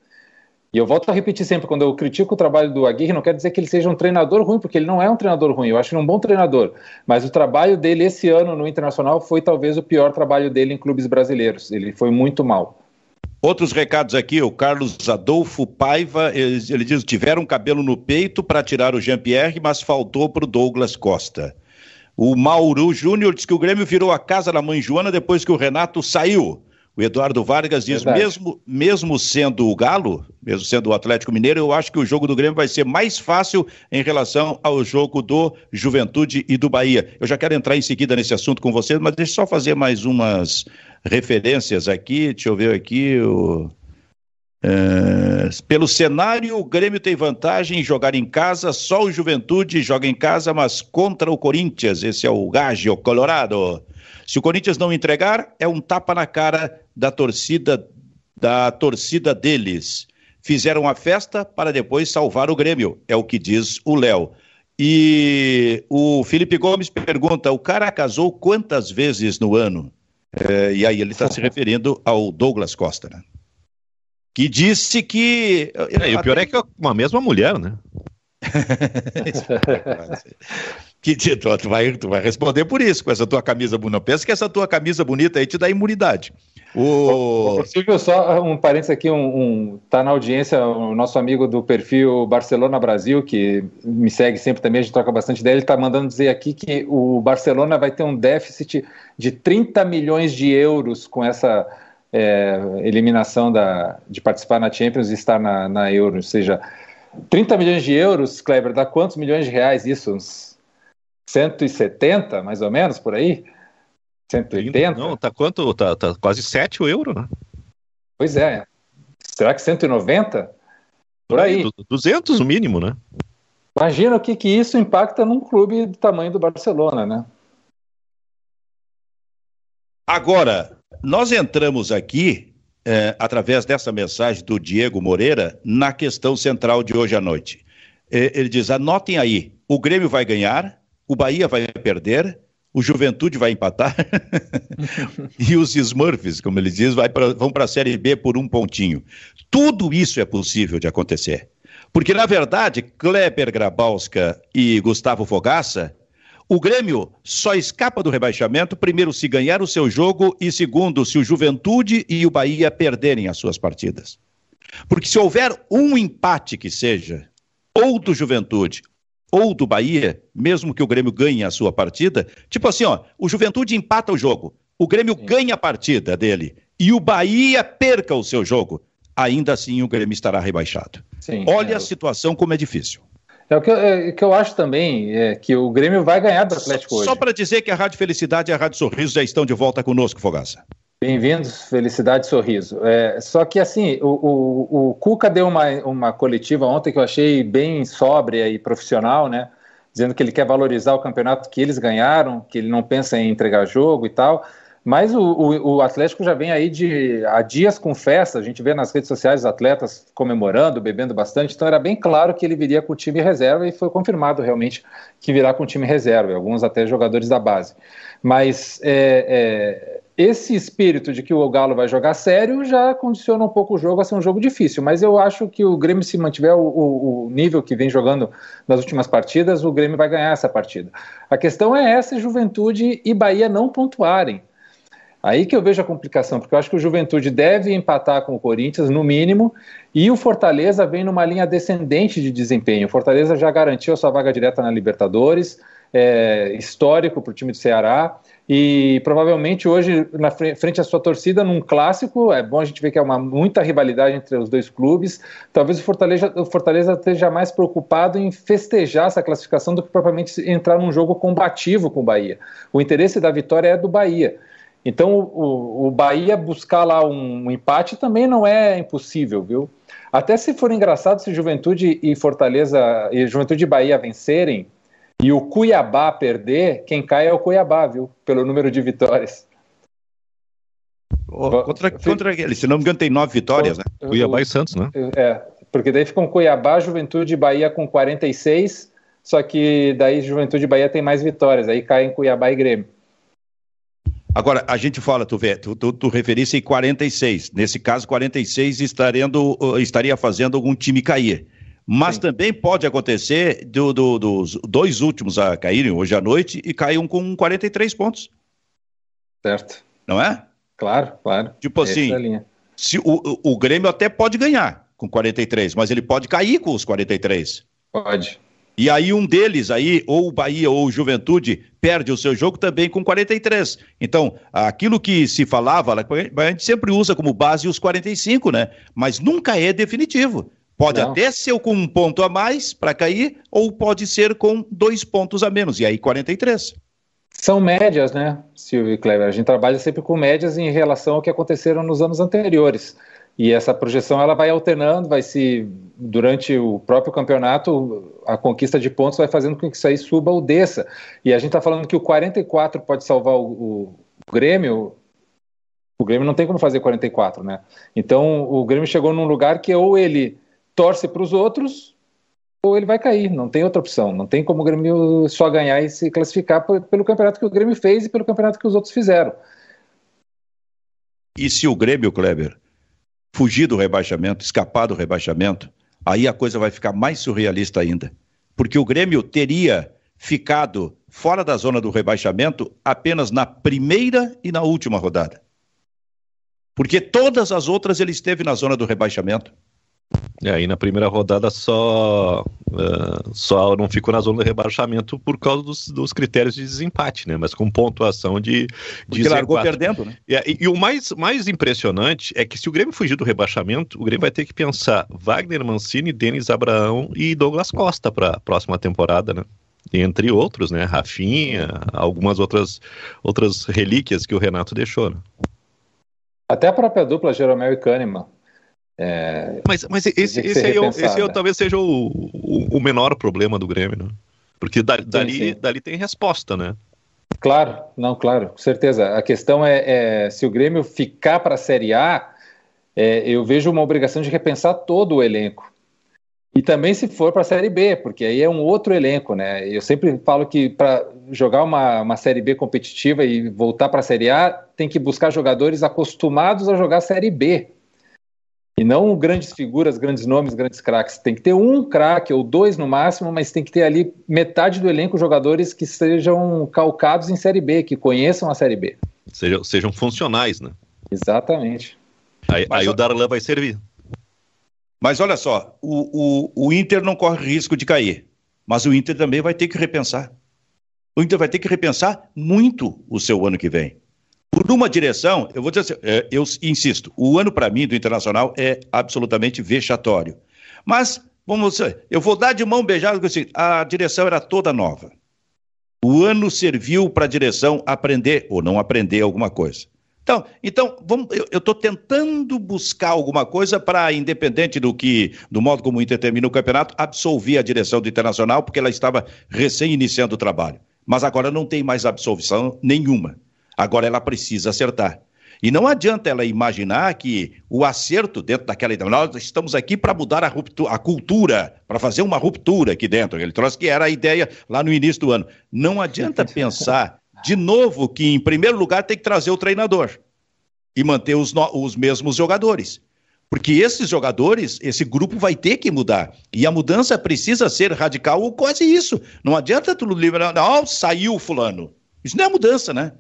E eu volto a repetir sempre, quando eu critico o trabalho do Aguirre, não quer dizer que ele seja um treinador ruim, porque ele não é um treinador ruim, eu acho ele um bom treinador. Mas o trabalho dele esse ano no Internacional foi talvez o pior trabalho dele em clubes brasileiros. Ele foi muito mal. Outros recados aqui, o Carlos Adolfo Paiva, ele, diz: tiveram cabelo no peito para tirar o Jean-Pierre, mas faltou para o Douglas Costa. O Mauro Júnior diz que o Grêmio virou a casa da mãe Joana depois que o Renato saiu. O Eduardo Vargas diz: mesmo, mesmo sendo o Galo, mesmo sendo o Atlético Mineiro, eu acho que o jogo do Grêmio vai ser mais fácil em relação ao jogo do Juventude e do Bahia. Eu já quero entrar em seguida nesse assunto com vocês, mas deixa eu só fazer mais umas referências aqui. Deixa eu ver aqui. O... É, pelo cenário, o Grêmio tem vantagem em jogar em casa, só o Juventude joga em casa, mas contra o Corinthians. Esse é o Gajo Colorado. Se o Corinthians não entregar, é um tapa na cara da torcida da torcida deles. Fizeram a festa para depois salvar o Grêmio, é o que diz o Léo. E o Felipe Gomes pergunta: o cara casou quantas vezes no ano? É, e aí ele está se referindo ao Douglas Costa, né? Que disse que. É, e o pior é que é uma mesma mulher, né? que tu, tu, vai, tu vai responder por isso, com essa tua camisa bonita. Pensa que essa tua camisa bonita aí te dá imunidade. O... Silvio, só um parênteses aqui, um, um, tá na audiência o nosso amigo do perfil Barcelona Brasil, que me segue sempre também, a gente troca bastante ideia, ele está mandando dizer aqui que o Barcelona vai ter um déficit de 30 milhões de euros com essa é, eliminação da, de participar na Champions e estar na, na Euro, ou seja, 30 milhões de euros, Kleber, dá quantos milhões de reais isso? Uns 170, mais ou menos, por aí? 180? Não, tá quanto? Tá, tá quase 7 o euro, né? Pois é. Será que 190? Por aí. 200 no mínimo, né? Imagina o que, que isso impacta num clube do tamanho do Barcelona, né? Agora, nós entramos aqui, é, através dessa mensagem do Diego Moreira, na questão central de hoje à noite. É, ele diz: anotem aí, o Grêmio vai ganhar, o Bahia vai perder, o Juventude vai empatar e os Smurfs, como ele diz, pra, vão para a Série B por um pontinho. Tudo isso é possível de acontecer. Porque, na verdade, Kleber Grabowska e Gustavo Fogaça, o Grêmio só escapa do rebaixamento, primeiro, se ganhar o seu jogo, e segundo, se o Juventude e o Bahia perderem as suas partidas. Porque se houver um empate que seja, ou do Juventude ou do Bahia, mesmo que o Grêmio ganhe a sua partida, tipo assim, ó, o Juventude empata o jogo, o Grêmio Sim. ganha a partida dele e o Bahia perca o seu jogo, ainda assim o Grêmio estará rebaixado. Sim, Olha é, a situação como é difícil. É o que eu, é, que eu acho também, é que o Grêmio vai ganhar do Atlético só, hoje. Só para dizer que a Rádio Felicidade e a Rádio Sorriso já estão de volta conosco, Fogaça. Bem-vindos, felicidade e sorriso. É, só que assim, o, o, o, Cuca deu uma, uma coletiva ontem que eu achei bem sóbria e profissional, né? Dizendo que ele quer valorizar o campeonato que eles ganharam, que ele não pensa em entregar jogo e tal. Mas o, o, o Atlético já vem aí de há dias com festa. A gente vê nas redes sociais os atletas comemorando, bebendo bastante. Então era bem claro que ele viria com o time reserva e foi confirmado realmente que virá com o time reserva. Alguns até jogadores da base. Mas é, é esse espírito de que o Galo vai jogar sério já condiciona um pouco o jogo a ser um jogo difícil. Mas eu acho que o Grêmio, se mantiver o, o, o, nível que vem jogando nas últimas partidas, o Grêmio vai ganhar essa partida. A questão é essa: Juventude e Bahia não pontuarem. Aí que eu vejo a complicação, porque eu acho que o Juventude deve empatar com o Corinthians, no mínimo, e o Fortaleza vem numa linha descendente de desempenho. O Fortaleza já garantiu a sua vaga direta na Libertadores, é, histórico para o time do Ceará. E provavelmente hoje, na frente à sua torcida, num clássico, é bom a gente ver que é uma muita rivalidade entre os dois clubes. Talvez o Fortaleza, o Fortaleza esteja mais preocupado em festejar essa classificação do que propriamente entrar num jogo combativo com o Bahia. O interesse da vitória é do Bahia. Então, o, o Bahia buscar lá um, empate também não é impossível, viu? Até se for engraçado se Juventude e Fortaleza e Juventude e Bahia vencerem, e o Cuiabá perder, quem cai é o Cuiabá, viu? Pelo número de vitórias. Oh, contra, contra ele, se não me engano, tem nove vitórias, né? Cuiabá e Santos, né? É, porque daí ficam Cuiabá, Juventude e Bahia com 46, só que daí Juventude e Bahia tem mais vitórias, aí caem Cuiabá e Grêmio. Agora, a gente fala, tu, vê, tu, tu, tu referisse em 46. Nesse caso, 46 estarendo, estaria fazendo algum time cair. Mas Sim. também pode acontecer do, do, dos dois últimos a caírem hoje à noite e caiam com 43 pontos. Certo. Não é? Claro, claro. Tipo assim, Se o, o Grêmio até pode ganhar com 43, mas ele pode cair com os 43. Pode. E aí um deles aí, ou o Bahia ou o Juventude, perde o seu jogo também com 43. Então, aquilo que se falava, a gente sempre usa como base os 45, né? Mas nunca é definitivo. Pode Não. até ser com um ponto a mais para cair, ou pode ser com dois pontos a menos, e aí 43. São médias, né, Silvio e Cleber? A gente trabalha sempre com médias em relação ao que aconteceram nos anos anteriores. E essa projeção ela vai alternando, vai se durante o próprio campeonato a conquista de pontos vai fazendo com que isso aí suba ou desça. E a gente está falando que o 44 pode salvar o, o, o Grêmio. O Grêmio não tem como fazer 44, né? Então o Grêmio chegou num lugar que ou ele torce para os outros ou ele vai cair. Não tem outra opção. Não tem como o Grêmio só ganhar e se classificar pelo campeonato que o Grêmio fez e pelo campeonato que os outros fizeram. E se o Grêmio, Kleber, fugir do rebaixamento, escapar do rebaixamento, aí a coisa vai ficar mais surrealista ainda. Porque o Grêmio teria ficado fora da zona do rebaixamento apenas na primeira e na última rodada. Porque todas as outras ele esteve na zona do rebaixamento. É, aí na primeira rodada só, uh, só não ficou na zona de rebaixamento por causa dos, dos critérios de desempate, né? Mas com pontuação de, de Porque largou perdendo, né? E, e, e, o mais, mais impressionante é que se o Grêmio fugir do rebaixamento, o Grêmio vai ter que pensar Wagner Mancini, Denis Abraão e Douglas Costa para a próxima temporada, né? Entre outros, né? Rafinha, algumas outras, outras relíquias que o Renato deixou, né? Até a própria dupla Jeromel e Kahneman é, mas mas esse, esse, aí, esse aí talvez seja o, o, o, menor problema do Grêmio, né? Porque da, dali, sim, sim. dali tem resposta, né? Claro, não, claro, com certeza. A questão é, é se o Grêmio ficar para a Série A, é, eu vejo uma obrigação de repensar todo o elenco. E também se for para a Série B, porque aí é um outro elenco, né? Eu sempre falo que para jogar uma, uma Série B competitiva e voltar para a Série A, tem que buscar jogadores acostumados a jogar Série B. E não grandes figuras, grandes nomes, grandes craques. Tem que ter um craque ou dois no máximo, mas tem que ter ali metade do elenco jogadores que sejam calcados em Série B, que conheçam a Série B. Sejam, sejam funcionais, né? Exatamente. Aí, aí o Darlan vai servir. Mas olha só, o, o, o Inter não corre risco de cair, mas o Inter também vai ter que repensar. O Inter vai ter que repensar muito o seu ano que vem. Por uma direção, eu vou dizer assim, é, eu insisto, o ano para mim do Internacional é absolutamente vexatório. Mas, vamos eu vou dar de mão beijada, assim, a direção era toda nova. O ano serviu para a direção aprender ou não aprender alguma coisa. Então, então vamos, eu estou tentando buscar alguma coisa para, independente do que, do modo como o Inter termina o campeonato, absolver a direção do Internacional, porque ela estava recém iniciando o trabalho. Mas agora não tem mais absolvição nenhuma. Agora ela precisa acertar. E não adianta ela imaginar que o acerto dentro daquela ideia, nós estamos aqui para mudar a, ruptura, a cultura, para fazer uma ruptura aqui dentro. Ele trouxe que era a ideia lá no início do ano. Não adianta pensar de novo que, em primeiro lugar, tem que trazer o treinador e manter os, os mesmos jogadores. Porque esses jogadores, esse grupo vai ter que mudar. E a mudança precisa ser radical ou quase isso. Não adianta tu liberar, não, saiu fulano. Isso não é mudança, né?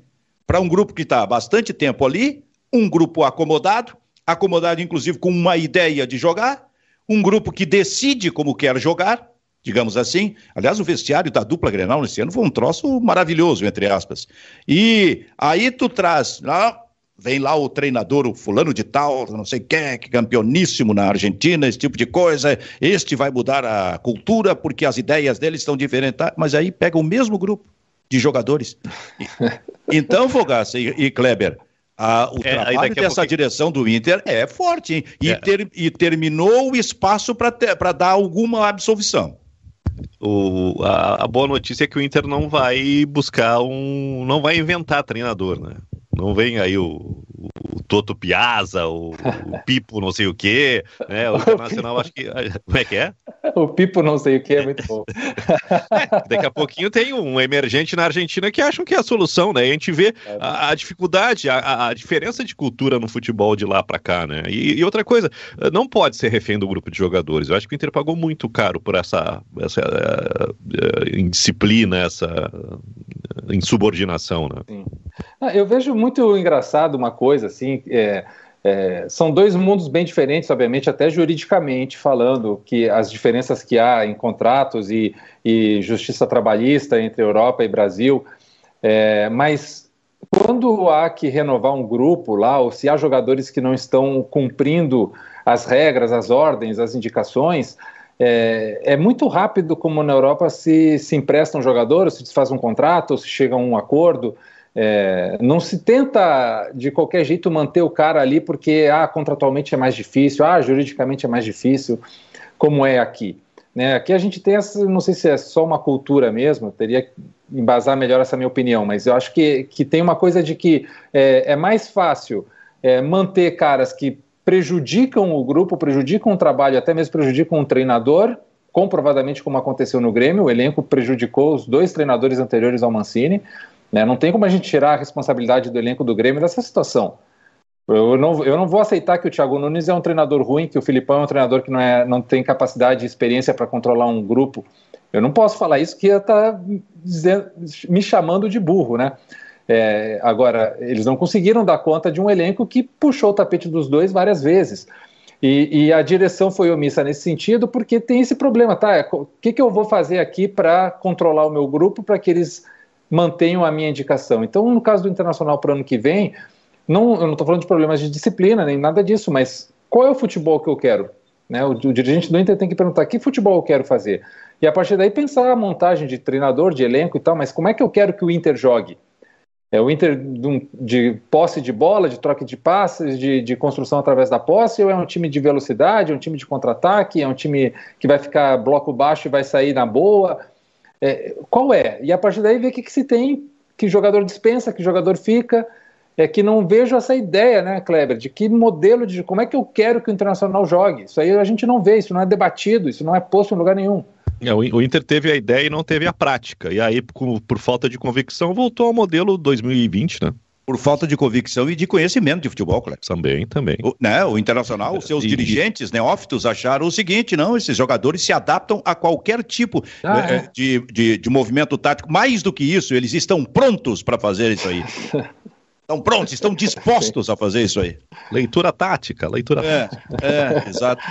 Para um grupo que está há bastante tempo ali, um grupo acomodado, acomodado inclusive com uma ideia de jogar, um grupo que decide como quer jogar, digamos assim. Aliás, o vestiário da dupla Grenal nesse ano foi um troço maravilhoso, entre aspas. E aí tu traz, lá, vem lá o treinador, o fulano de tal, não sei quem, que campeoníssimo na Argentina, esse tipo de coisa. Este vai mudar a cultura porque as ideias dele estão diferentes. Mas aí pega o mesmo grupo de jogadores. Então, Fogaça e, e Kleber, a, o é, trabalho dessa pouco... direção do Inter é forte, hein? E, é. ter, e terminou o espaço para dar alguma absolvição. O, a, a, boa notícia é que o Inter não vai buscar um. não vai inventar treinador, né? Não vem aí o, o Toto Piazza, o, o, Pipo não sei o quê, né? O Internacional acho que... Como é que é? O Pipo não sei o quê é muito bom. É, daqui a pouquinho tem um emergente na Argentina que acham que é a solução, né? E a gente vê a, a dificuldade, a, a, diferença de cultura no futebol de lá para cá, né? E, e, outra coisa, não pode ser refém do grupo de jogadores. Eu acho que o Inter pagou muito caro por essa, essa uh, indisciplina, essa uh, insubordinação, né? Sim. Ah, eu vejo muito engraçado uma coisa assim, é, É, são dois mundos bem diferentes, obviamente, até juridicamente falando, que as diferenças que há em contratos e, e justiça trabalhista entre Europa e Brasil. É, mas quando há que renovar um grupo lá, ou se há jogadores que não estão cumprindo as regras, as ordens, as indicações, é, é, muito rápido como na Europa se, se empresta um jogador, se desfaz um contrato, se chega a um acordo. É, não se tenta de qualquer jeito manter o cara ali porque ah, contratualmente é mais difícil, ah, juridicamente é mais difícil, como é aqui. Né? Aqui a gente tem essa, não sei se é só uma cultura mesmo, teria que embasar melhor essa minha opinião, mas eu acho que, que tem uma coisa de que é, é mais fácil é, manter caras que prejudicam o grupo, prejudicam o trabalho, até mesmo prejudicam o treinador, comprovadamente como aconteceu no Grêmio, o elenco prejudicou os dois treinadores anteriores ao Mancini, né? Não tem como a gente tirar a responsabilidade do elenco do Grêmio dessa situação. Eu não, eu não vou aceitar que o Thiago Nunes é um treinador ruim, que o Filipão é um treinador que não, é, não tem capacidade e experiência para controlar um grupo. Eu não posso falar isso que ia estar tá me chamando de burro, né? É, agora, eles não conseguiram dar conta de um elenco que puxou o tapete dos dois várias vezes. E, e a direção foi omissa nesse sentido porque tem esse problema, tá? O que, que eu vou fazer aqui para controlar o meu grupo para que eles mantenham a minha indicação. Então, no caso do Internacional para o ano que vem, não, eu não estou falando de problemas de disciplina nem nada disso, mas qual é o futebol que eu quero? Né? O, o, dirigente do Inter tem que perguntar que futebol eu quero fazer. E a partir daí pensar a montagem de treinador, de elenco e tal, mas como é que eu quero que o Inter jogue? É o Inter de, de posse de bola, de troca de passes, de, de, construção através da posse, ou é um time de velocidade, é um time de contra-ataque, é um time que vai ficar bloco baixo e vai sair na boa? É, qual é? E a partir daí ver o que, que se tem, que jogador dispensa, que jogador fica. É que não vejo essa ideia, né, Kleber, de que modelo de como é que eu quero que o Internacional jogue. Isso aí a gente não vê, isso não é debatido, isso não é posto em lugar nenhum. É, o Inter teve a ideia e não teve a prática. E aí, por, por falta de convicção, voltou ao modelo 2020, né? Por falta de convicção e de conhecimento de futebol, Cleber. Também, também. O, né, o Internacional, os seus e, dirigentes neófitos acharam o seguinte, não, esses jogadores se adaptam a qualquer tipo ah, é, é. de, de, de, movimento tático. Mais do que isso, eles estão prontos para fazer isso aí. Estão prontos, estão dispostos a fazer isso aí. Leitura tática, leitura é, tática. É, exato.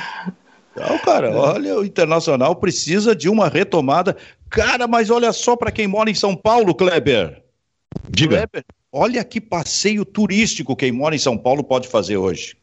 Então, cara, olha, o Internacional precisa de uma retomada. Cara, mas olha só para quem mora em São Paulo, Kleber. Diga. Kleber, Olha que passeio turístico quem mora em São Paulo pode fazer hoje.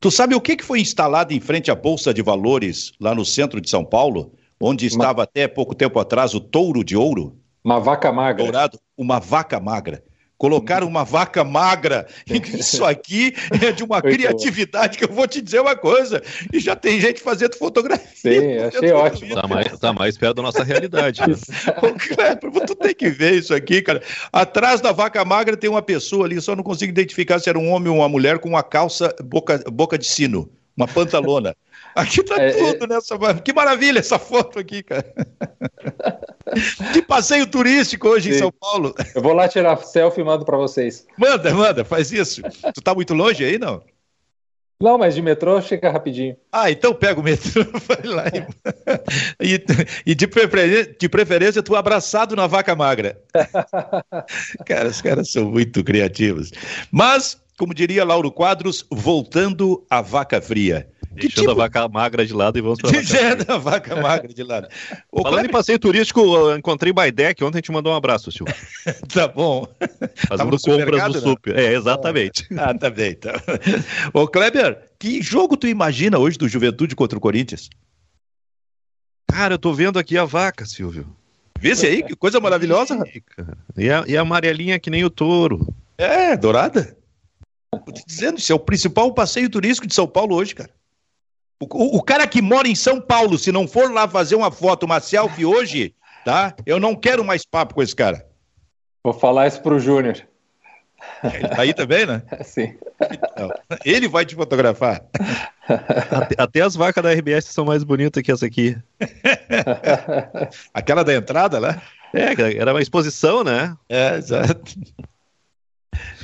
Tu sabe o que, que foi instalado em frente à Bolsa de Valores, lá no centro de São Paulo, onde estava uma... até pouco tempo atrás o touro de ouro? Uma vaca magra. Dourado, uma vaca magra. Colocar uma vaca magra. Isso aqui é de uma Muito criatividade bom. que eu vou te dizer uma coisa. E já tem gente fazendo fotografia. Sim, achei ótimo. Está mais, tá mais perto da nossa realidade. Né? Ô, tu tem que ver isso aqui, cara. Atrás da vaca magra tem uma pessoa ali, só não consigo identificar se era um homem ou uma mulher com uma calça boca, boca de sino, uma pantalona. Aqui tá é, tudo é... nessa. Que maravilha essa foto aqui, cara. que passeio turístico hoje Sim. em São Paulo. Eu vou lá tirar selfie e mando para vocês. Manda, manda, faz isso. Tu tá muito longe aí, não? Não, mas de metrô chega rapidinho. Ah, então pega o metrô, vai lá e, e, e de, preferência, de preferência tu abraçado na vaca magra. cara, os caras são muito criativos. Mas, como diria Lauro Quadros, voltando à vaca fria. Deixando tipo... a vaca magra de lado e vamos para a vaca magra de lado. Ô, Falando em passeio turístico, eu encontrei Baidec, ontem a gente mandou um abraço, Silvio. tá bom. Fazendo compras do né? super. É, exatamente. Ah, tá bem. Tá. Ô, Kleber, que jogo tu imagina hoje do Juventude contra o Corinthians? Cara, eu tô vendo aqui a vaca, Silvio. Vê se aí, que coisa maravilhosa. E a, e a amarelinha que nem o touro. É, dourada. Tô te dizendo, isso é o principal passeio turístico de São Paulo hoje, cara. O, o, cara que mora em São Paulo, se não for lá fazer uma foto, uma selfie hoje, tá? Eu não quero mais papo com esse cara. Vou falar isso pro Júnior. Ele tá aí também, né? Sim. Então, ele vai te fotografar. Até, até, as vacas da RBS são mais bonitas que essa aqui. Aquela da entrada, né? É, era uma exposição, né? É, exato.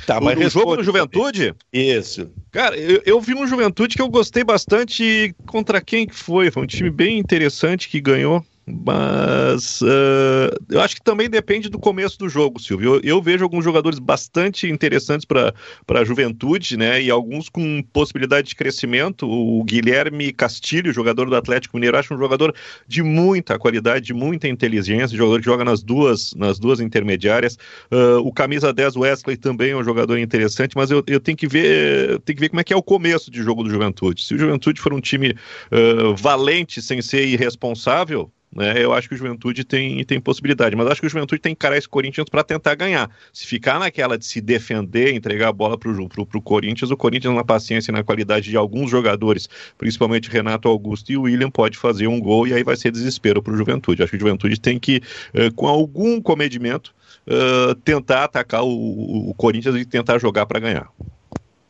Tá, mas o jogo do Juventude? Isso. Cara, eu, eu, vi um Juventude que eu gostei bastante. Contra quem que foi? Foi um time bem interessante que ganhou. Mas uh, eu acho que também depende do começo do jogo, Silvio. Eu, eu vejo alguns jogadores bastante interessantes para a juventude, né? E alguns com possibilidade de crescimento. O Guilherme Castilho, jogador do Atlético Mineiro, acho um jogador de muita qualidade, de muita inteligência, jogador que joga nas duas, nas duas intermediárias. Uh, o camisa 10 Wesley também é um jogador interessante, mas eu, eu tenho que ver tenho que ver como é que é o começo de jogo do Juventude. Se o Juventude for um time uh, valente sem ser irresponsável, né, eu acho que o Juventude tem, tem possibilidade, mas acho que o Juventude tem que encarar esse Corinthians para tentar ganhar. Se ficar naquela de se defender, entregar a bola para o Corinthians, o Corinthians, na paciência e na qualidade de alguns jogadores, principalmente Renato Augusto e William, pode fazer um gol e aí vai ser desespero para o Juventude. Acho que o Juventude tem que, uh, com algum comedimento, uh, tentar atacar o, o Corinthians e tentar jogar para ganhar.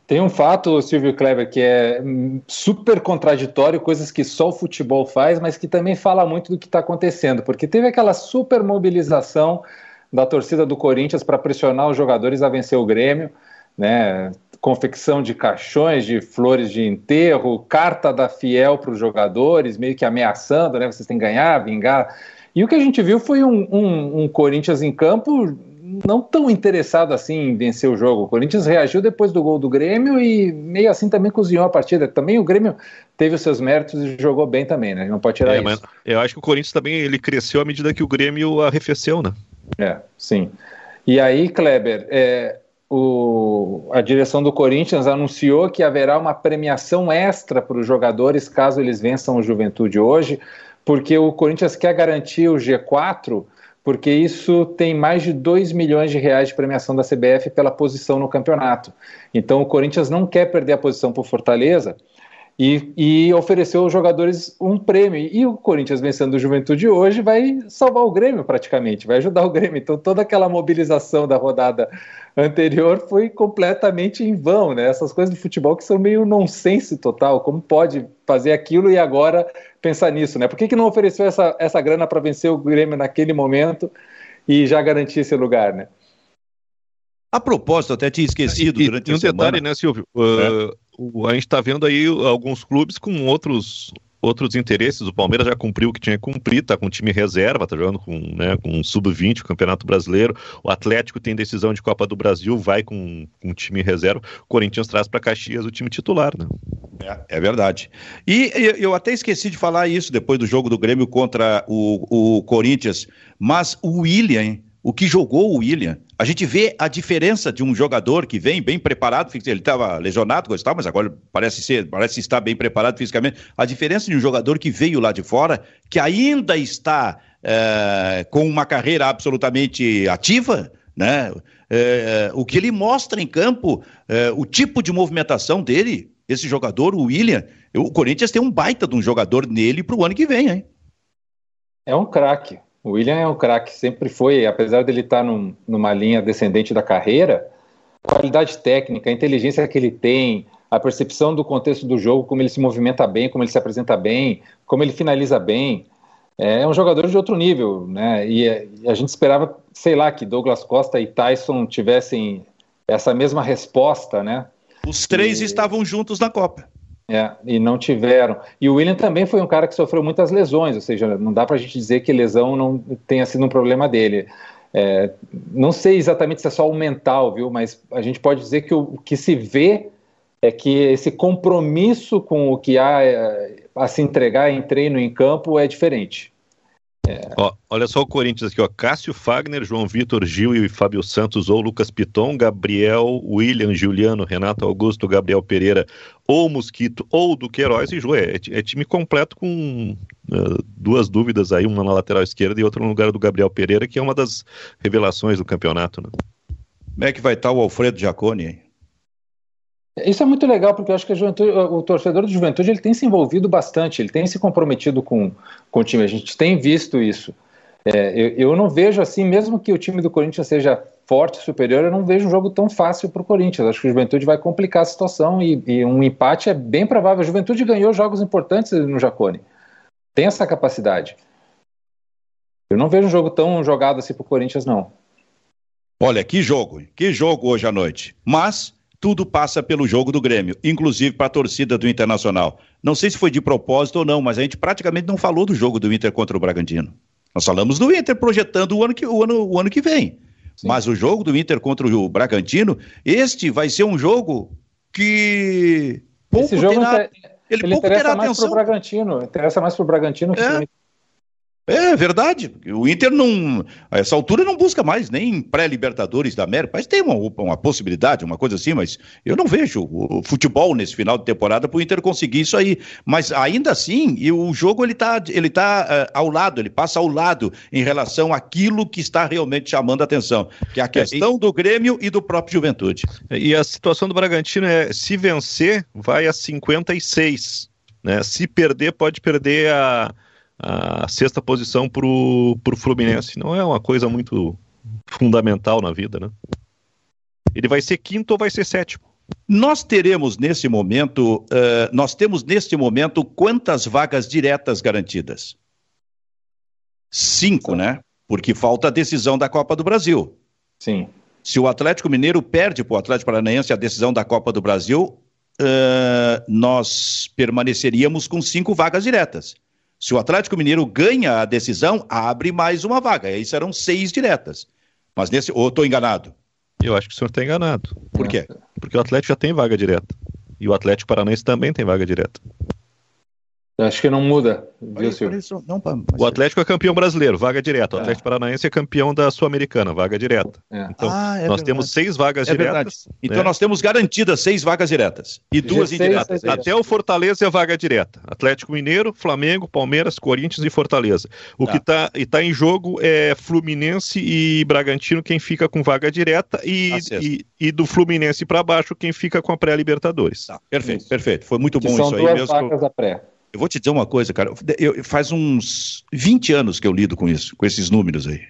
Tem um fato, Silvio Kleber, que é super contraditório, coisas que só o futebol faz, mas que também fala muito do que está acontecendo, porque teve aquela super mobilização da torcida do Corinthians para pressionar os jogadores a vencer o Grêmio, né? Confecção de caixões, de flores de enterro, carta da Fiel para os jogadores, meio que ameaçando, né? Vocês têm que ganhar, vingar. E o que a gente viu foi um, um, um Corinthians em campo não tão interessado assim em vencer o jogo. O Corinthians reagiu depois do gol do Grêmio e meio assim também cozinhou a partida. Também o Grêmio teve os seus méritos e jogou bem também, né? Não pode tirar é, isso. eu acho que o Corinthians também ele cresceu à medida que o Grêmio arrefeceu, né? É, sim. E aí, Kleber, é, o, a direção do Corinthians anunciou que haverá uma premiação extra para os jogadores caso eles vençam o Juventude hoje, porque o Corinthians quer garantir o G4 porque isso tem mais de 2 milhões de reais de premiação da CBF pela posição no campeonato. Então o Corinthians não quer perder a posição por Fortaleza e, e ofereceu aos jogadores um prêmio. E o Corinthians vencendo o Juventude hoje vai salvar o Grêmio praticamente, vai ajudar o Grêmio. Então toda aquela mobilização da rodada anterior foi completamente em vão, né? Essas coisas do futebol que são meio nonsense total. Como pode fazer aquilo e agora pensar nisso, né? Por que, que não ofereceu essa, essa grana para vencer o Grêmio naquele momento e já garantir esse lugar, né? A propósito, até tinha esquecido e, durante e um semana. detalhe, né, Silvio? Uh, é. A gente está vendo aí alguns clubes com outros outros interesses. O Palmeiras já cumpriu o que tinha que cumprir, está com time reserva, está jogando com, né, com sub-20, o Campeonato Brasileiro. O Atlético tem decisão de Copa do Brasil, vai com, com time reserva. O Corinthians traz para Caxias o time titular, né? É, é verdade. E, eu até esqueci de falar isso depois do jogo do Grêmio contra o, o Corinthians, mas o William, o que jogou o William, a gente vê a diferença de um jogador que vem bem preparado, ele estava lesionado, gostava, mas agora parece ser, parece estar bem preparado fisicamente. A diferença de um jogador que veio lá de fora, que ainda está é, com uma carreira absolutamente ativa, né? É, o que ele mostra em campo, é, o tipo de movimentação dele, esse jogador, o William, o Corinthians tem um baita de um jogador nele para o ano que vem, hein? É um craque. O William é um craque, sempre foi, apesar dele estar num, numa linha descendente da carreira, a qualidade técnica, a inteligência que ele tem, a percepção do contexto do jogo, como ele se movimenta bem, como ele se apresenta bem, como ele finaliza bem, é um jogador de outro nível, né? E, a gente esperava, sei lá, que Douglas Costa e Tyson tivessem essa mesma resposta, né? Os três e... estavam juntos na Copa. É, e não tiveram. E o William também foi um cara que sofreu muitas lesões, ou seja, não dá para a gente dizer que lesão não tenha sido um problema dele. É, não sei exatamente se é só o mental, viu? Mas a gente pode dizer que o, que se vê é que esse compromisso com o que há é, a se entregar em treino em campo é diferente. É. Ó, olha só o Corinthians aqui, ó. Cássio Fagner, João Vitor Gil e Fábio Santos ou Lucas Piton, Gabriel, William, Juliano, Renato Augusto, Gabriel Pereira ou Mosquito ou Duqueiroz e Joé. É, é, time completo com uh, duas dúvidas aí, uma na lateral esquerda e outra no lugar do Gabriel Pereira, que é uma das revelações do campeonato. Né? Como é que vai estar o Alfredo Jaconi isso é muito legal, porque eu acho que o torcedor do Juventude ele tem se envolvido bastante, ele tem se comprometido com, com o time. A gente tem visto isso. É, eu, eu, não vejo assim, mesmo que o time do Corinthians seja forte, superior, eu não vejo um jogo tão fácil para o Corinthians. Acho que o Juventude vai complicar a situação e, e, um empate é bem provável. A Juventude ganhou jogos importantes no Jacone. Tem essa capacidade. Eu não vejo um jogo tão jogado assim para o Corinthians, não. Olha, que jogo, que jogo hoje à noite. Mas tudo passa pelo jogo do Grêmio, inclusive para a torcida do Internacional. Não sei se foi de propósito ou não, mas a gente praticamente não falou do jogo do Inter contra o Bragantino. Nós falamos do Inter projetando o ano que, o ano, o ano que vem. Sim. Mas o jogo do Inter contra o Bragantino, este vai ser um jogo que pouco Esse jogo terá, ele, ele pouco interessa terá mais para o Bragantino, interessa mais para o Bragantino que é. É verdade. O Inter não, a essa altura não busca mais nem pré-libertadores da América, mas tem uma, uma possibilidade, uma coisa assim, mas eu não vejo o futebol nesse final de temporada para o Inter conseguir isso aí. Mas ainda assim, o jogo ele está ele tá, uh, ao lado, ele passa ao lado em relação àquilo que está realmente chamando a atenção, que é a questão é, e... do Grêmio e do próprio Juventude. E a situação do Bragantino é se vencer, vai a 56. Né? Se perder, pode perder a a sexta posição para o Fluminense. Não é uma coisa muito fundamental na vida, né? Ele vai ser quinto ou vai ser sétimo? Nós teremos nesse momento, uh, nós temos neste momento quantas vagas diretas garantidas? Cinco, Sim. né? Porque falta a decisão da Copa do Brasil. Sim. Se o Atlético Mineiro perde para o Atlético Paranaense a decisão da Copa do Brasil, uh, nós permaneceríamos com cinco vagas diretas. Se o Atlético Mineiro ganha a decisão, abre mais uma vaga. Aí serão seis diretas. Mas nesse. Ou estou enganado? Eu acho que o senhor está enganado. Por quê? Porque o Atlético já tem vaga direta. E o Atlético Paranaense também tem vaga direta. Acho que não muda, viu, senhor? Não, o Atlético é campeão brasileiro, vaga direta. O é. Atlético Paranaense é campeão da Sul-Americana, vaga direta. É. Então, ah, é nós verdade. temos seis vagas é diretas. Verdade. Então, né? nós temos garantidas seis vagas diretas e duas indiretas. Até o Fortaleza é vaga direta. Atlético Mineiro, Flamengo, Palmeiras, Corinthians e Fortaleza. O tá. que está tá em jogo é Fluminense e Bragantino, quem fica com vaga direta, e, e, e, do Fluminense para baixo, quem fica com a pré-Libertadores. Tá. Perfeito, isso. perfeito. Foi muito bom isso aí mesmo. São duas vagas da pré. Eu vou te dizer uma coisa, cara. Eu, faz uns 20 anos que eu lido com isso, com esses números aí.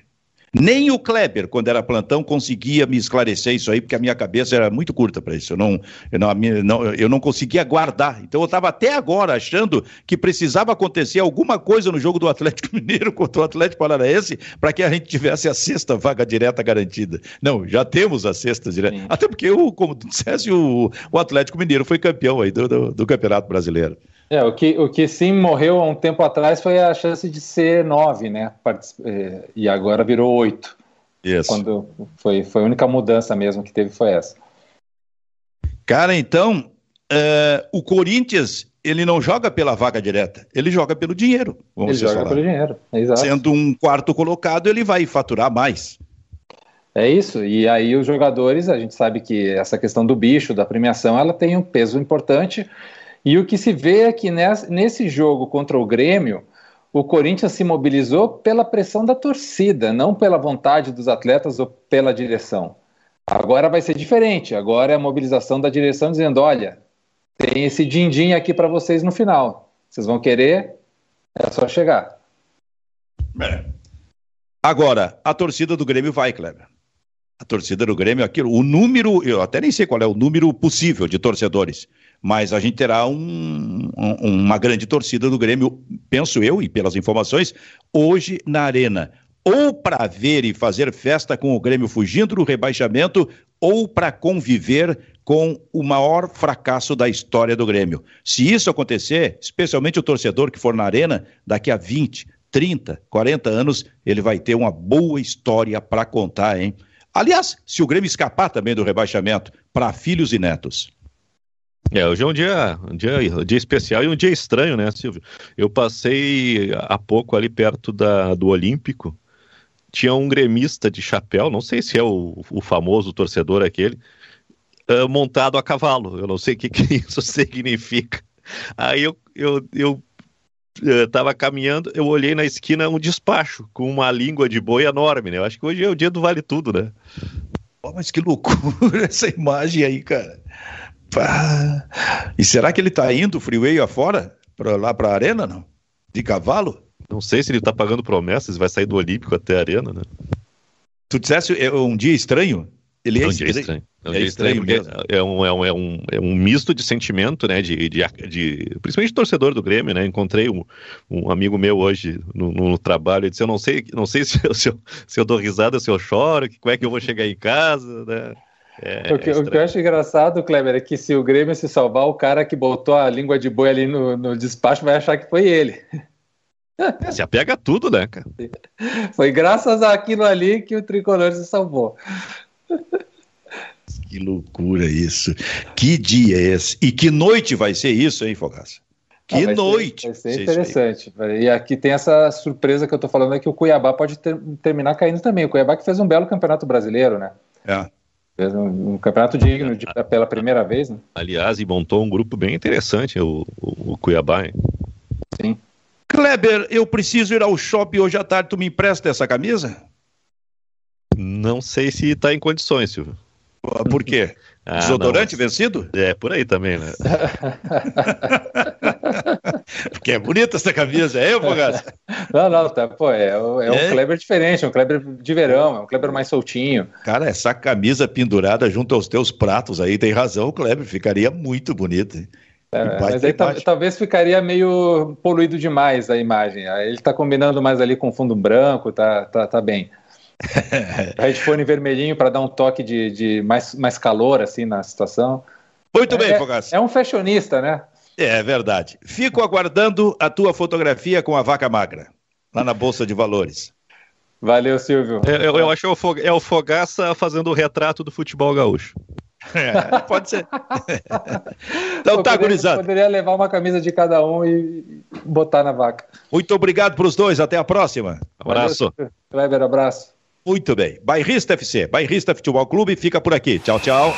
Nem o Kleber, quando era plantão, conseguia me esclarecer isso aí, porque a minha cabeça era muito curta para isso. Eu não, eu não, não, eu não conseguia guardar. Então eu estava até agora achando que precisava acontecer alguma coisa no jogo do Atlético Mineiro contra o Atlético Paranaense para que a gente tivesse a sexta vaga direta garantida. Não, já temos a sexta direta. Sim. Até porque, o, como tu dissesse, o, o Atlético Mineiro foi campeão aí do, do, do Campeonato Brasileiro. É, o que, o que sim morreu há um tempo atrás foi a chance de ser nove, né? É, e agora virou oito. Isso. Quando foi, foi a única mudança mesmo que teve foi essa. Cara, então, uh, o Corinthians, ele não joga pela vaga direta, ele joga pelo dinheiro. ele joga falar. pelo dinheiro, exato. Sendo um quarto colocado, ele vai faturar mais. É isso, e aí os jogadores, a gente sabe que essa questão do bicho, da premiação, ela tem um peso importante, e o que se vê é que nesse jogo contra o Grêmio, o Corinthians se mobilizou pela pressão da torcida, não pela vontade dos atletas ou pela direção. Agora vai ser diferente. Agora é a mobilização da direção dizendo: olha, tem esse din-din aqui para vocês no final. Vocês vão querer? É só chegar. É. Agora, a torcida do Grêmio vai, Kleber. A torcida do Grêmio, aquilo, o número, eu até nem sei qual é o número possível de torcedores, mas a gente terá um, um, uma grande torcida do Grêmio, penso eu, e pelas informações, hoje na Arena. Ou para ver e fazer festa com o Grêmio fugindo do rebaixamento, ou para conviver com o maior fracasso da história do Grêmio. Se isso acontecer, especialmente o torcedor que for na Arena, daqui a 20, 30, 40 anos, ele vai ter uma boa história para contar, hein? Aliás, se o Grêmio escapar também do rebaixamento, para filhos e netos. É, hoje é um dia, um dia, um dia especial e um dia estranho, né, Silvio? Eu passei há pouco ali perto da, do Olímpico, tinha um gremista de chapéu, não sei se é o, o famoso torcedor aquele, uh, montado a cavalo. Eu não sei o que, que isso significa. Aí eu, eu, eu estava caminhando, eu olhei na esquina um despacho com uma língua de boi enorme, né? Eu acho que hoje é o dia do Vale Tudo, né? Oh, mas que loucura essa imagem aí, cara. E será que ele está indo freeway afora? Pra, lá para a arena, não? De cavalo? Não sei se ele está pagando promessas, vai sair do Olímpico até a arena, né? Tu dissesse é um dia estranho? Ele é, é um dia estranho. É, um é estranho, estranho mesmo. É um, é, um, é, um, é um misto de sentimento, né? De, de, de, principalmente torcedor do Grêmio, né? Encontrei um, um amigo meu hoje no, no, trabalho e disse: Eu não sei, não sei se, eu, se, eu, se eu dou risada, se eu choro, como é que eu vou chegar em casa, né? É, o, que, o, que, eu acho engraçado, Kleber, é que se o Grêmio se salvar, o cara que botou a língua de boi ali no, no despacho vai achar que foi ele. É, se apega a tudo, né, cara? Foi graças àquilo ali que o tricolor se salvou. Que loucura isso. Que dia é esse? E que noite vai ser isso, hein, Fogaça? Que ah, vai noite! Ser, vai ser interessante. E aqui tem essa surpresa que eu tô falando, é que o Cuiabá pode ter, terminar caindo também. O Cuiabá que fez um belo campeonato brasileiro, né? É. Fez um, um campeonato digno de, pela primeira vez, né? Aliás, e montou um grupo bem interessante, o, o, o Cuiabá, hein? Sim. Kleber, eu preciso ir ao shopping hoje à tarde, tu me empresta essa camisa? Não sei se está em condições, Silvio. Por quê? Ah, Desodorante não. vencido? É, por aí também, né? Porque é bonita essa camisa, é, Fogaça? Não, não, tá, pô, é, é, é, um Kleber diferente, é um Kleber de verão, é um Kleber mais soltinho. Cara, essa camisa pendurada junto aos teus pratos aí, tem razão, o Kleber, ficaria muito bonito. É, mas aí talvez ficaria meio poluído demais a imagem. Aí ele tá combinando mais ali com fundo branco, tá, tá, tá bem. Headphone vermelhinho para dar um toque de, de, mais, mais calor assim na situação. Muito é, bem, Fogaça. É um fashionista, né? É verdade. Fico aguardando a tua fotografia com a vaca magra, lá na Bolsa de Valores. Valeu, Silvio. Eu, eu, eu acho que é o Fogaça fazendo o retrato do futebol gaúcho. É, pode ser. então tá, gurizada. Poderia levar uma camisa de cada um e botar na vaca. Muito obrigado para os dois. Até a próxima. Abraço. Valeu, Kleber, abraço. Muito bem. Bairrista FC, Bairrista Futebol Clube, fica por aqui. Tchau, tchau.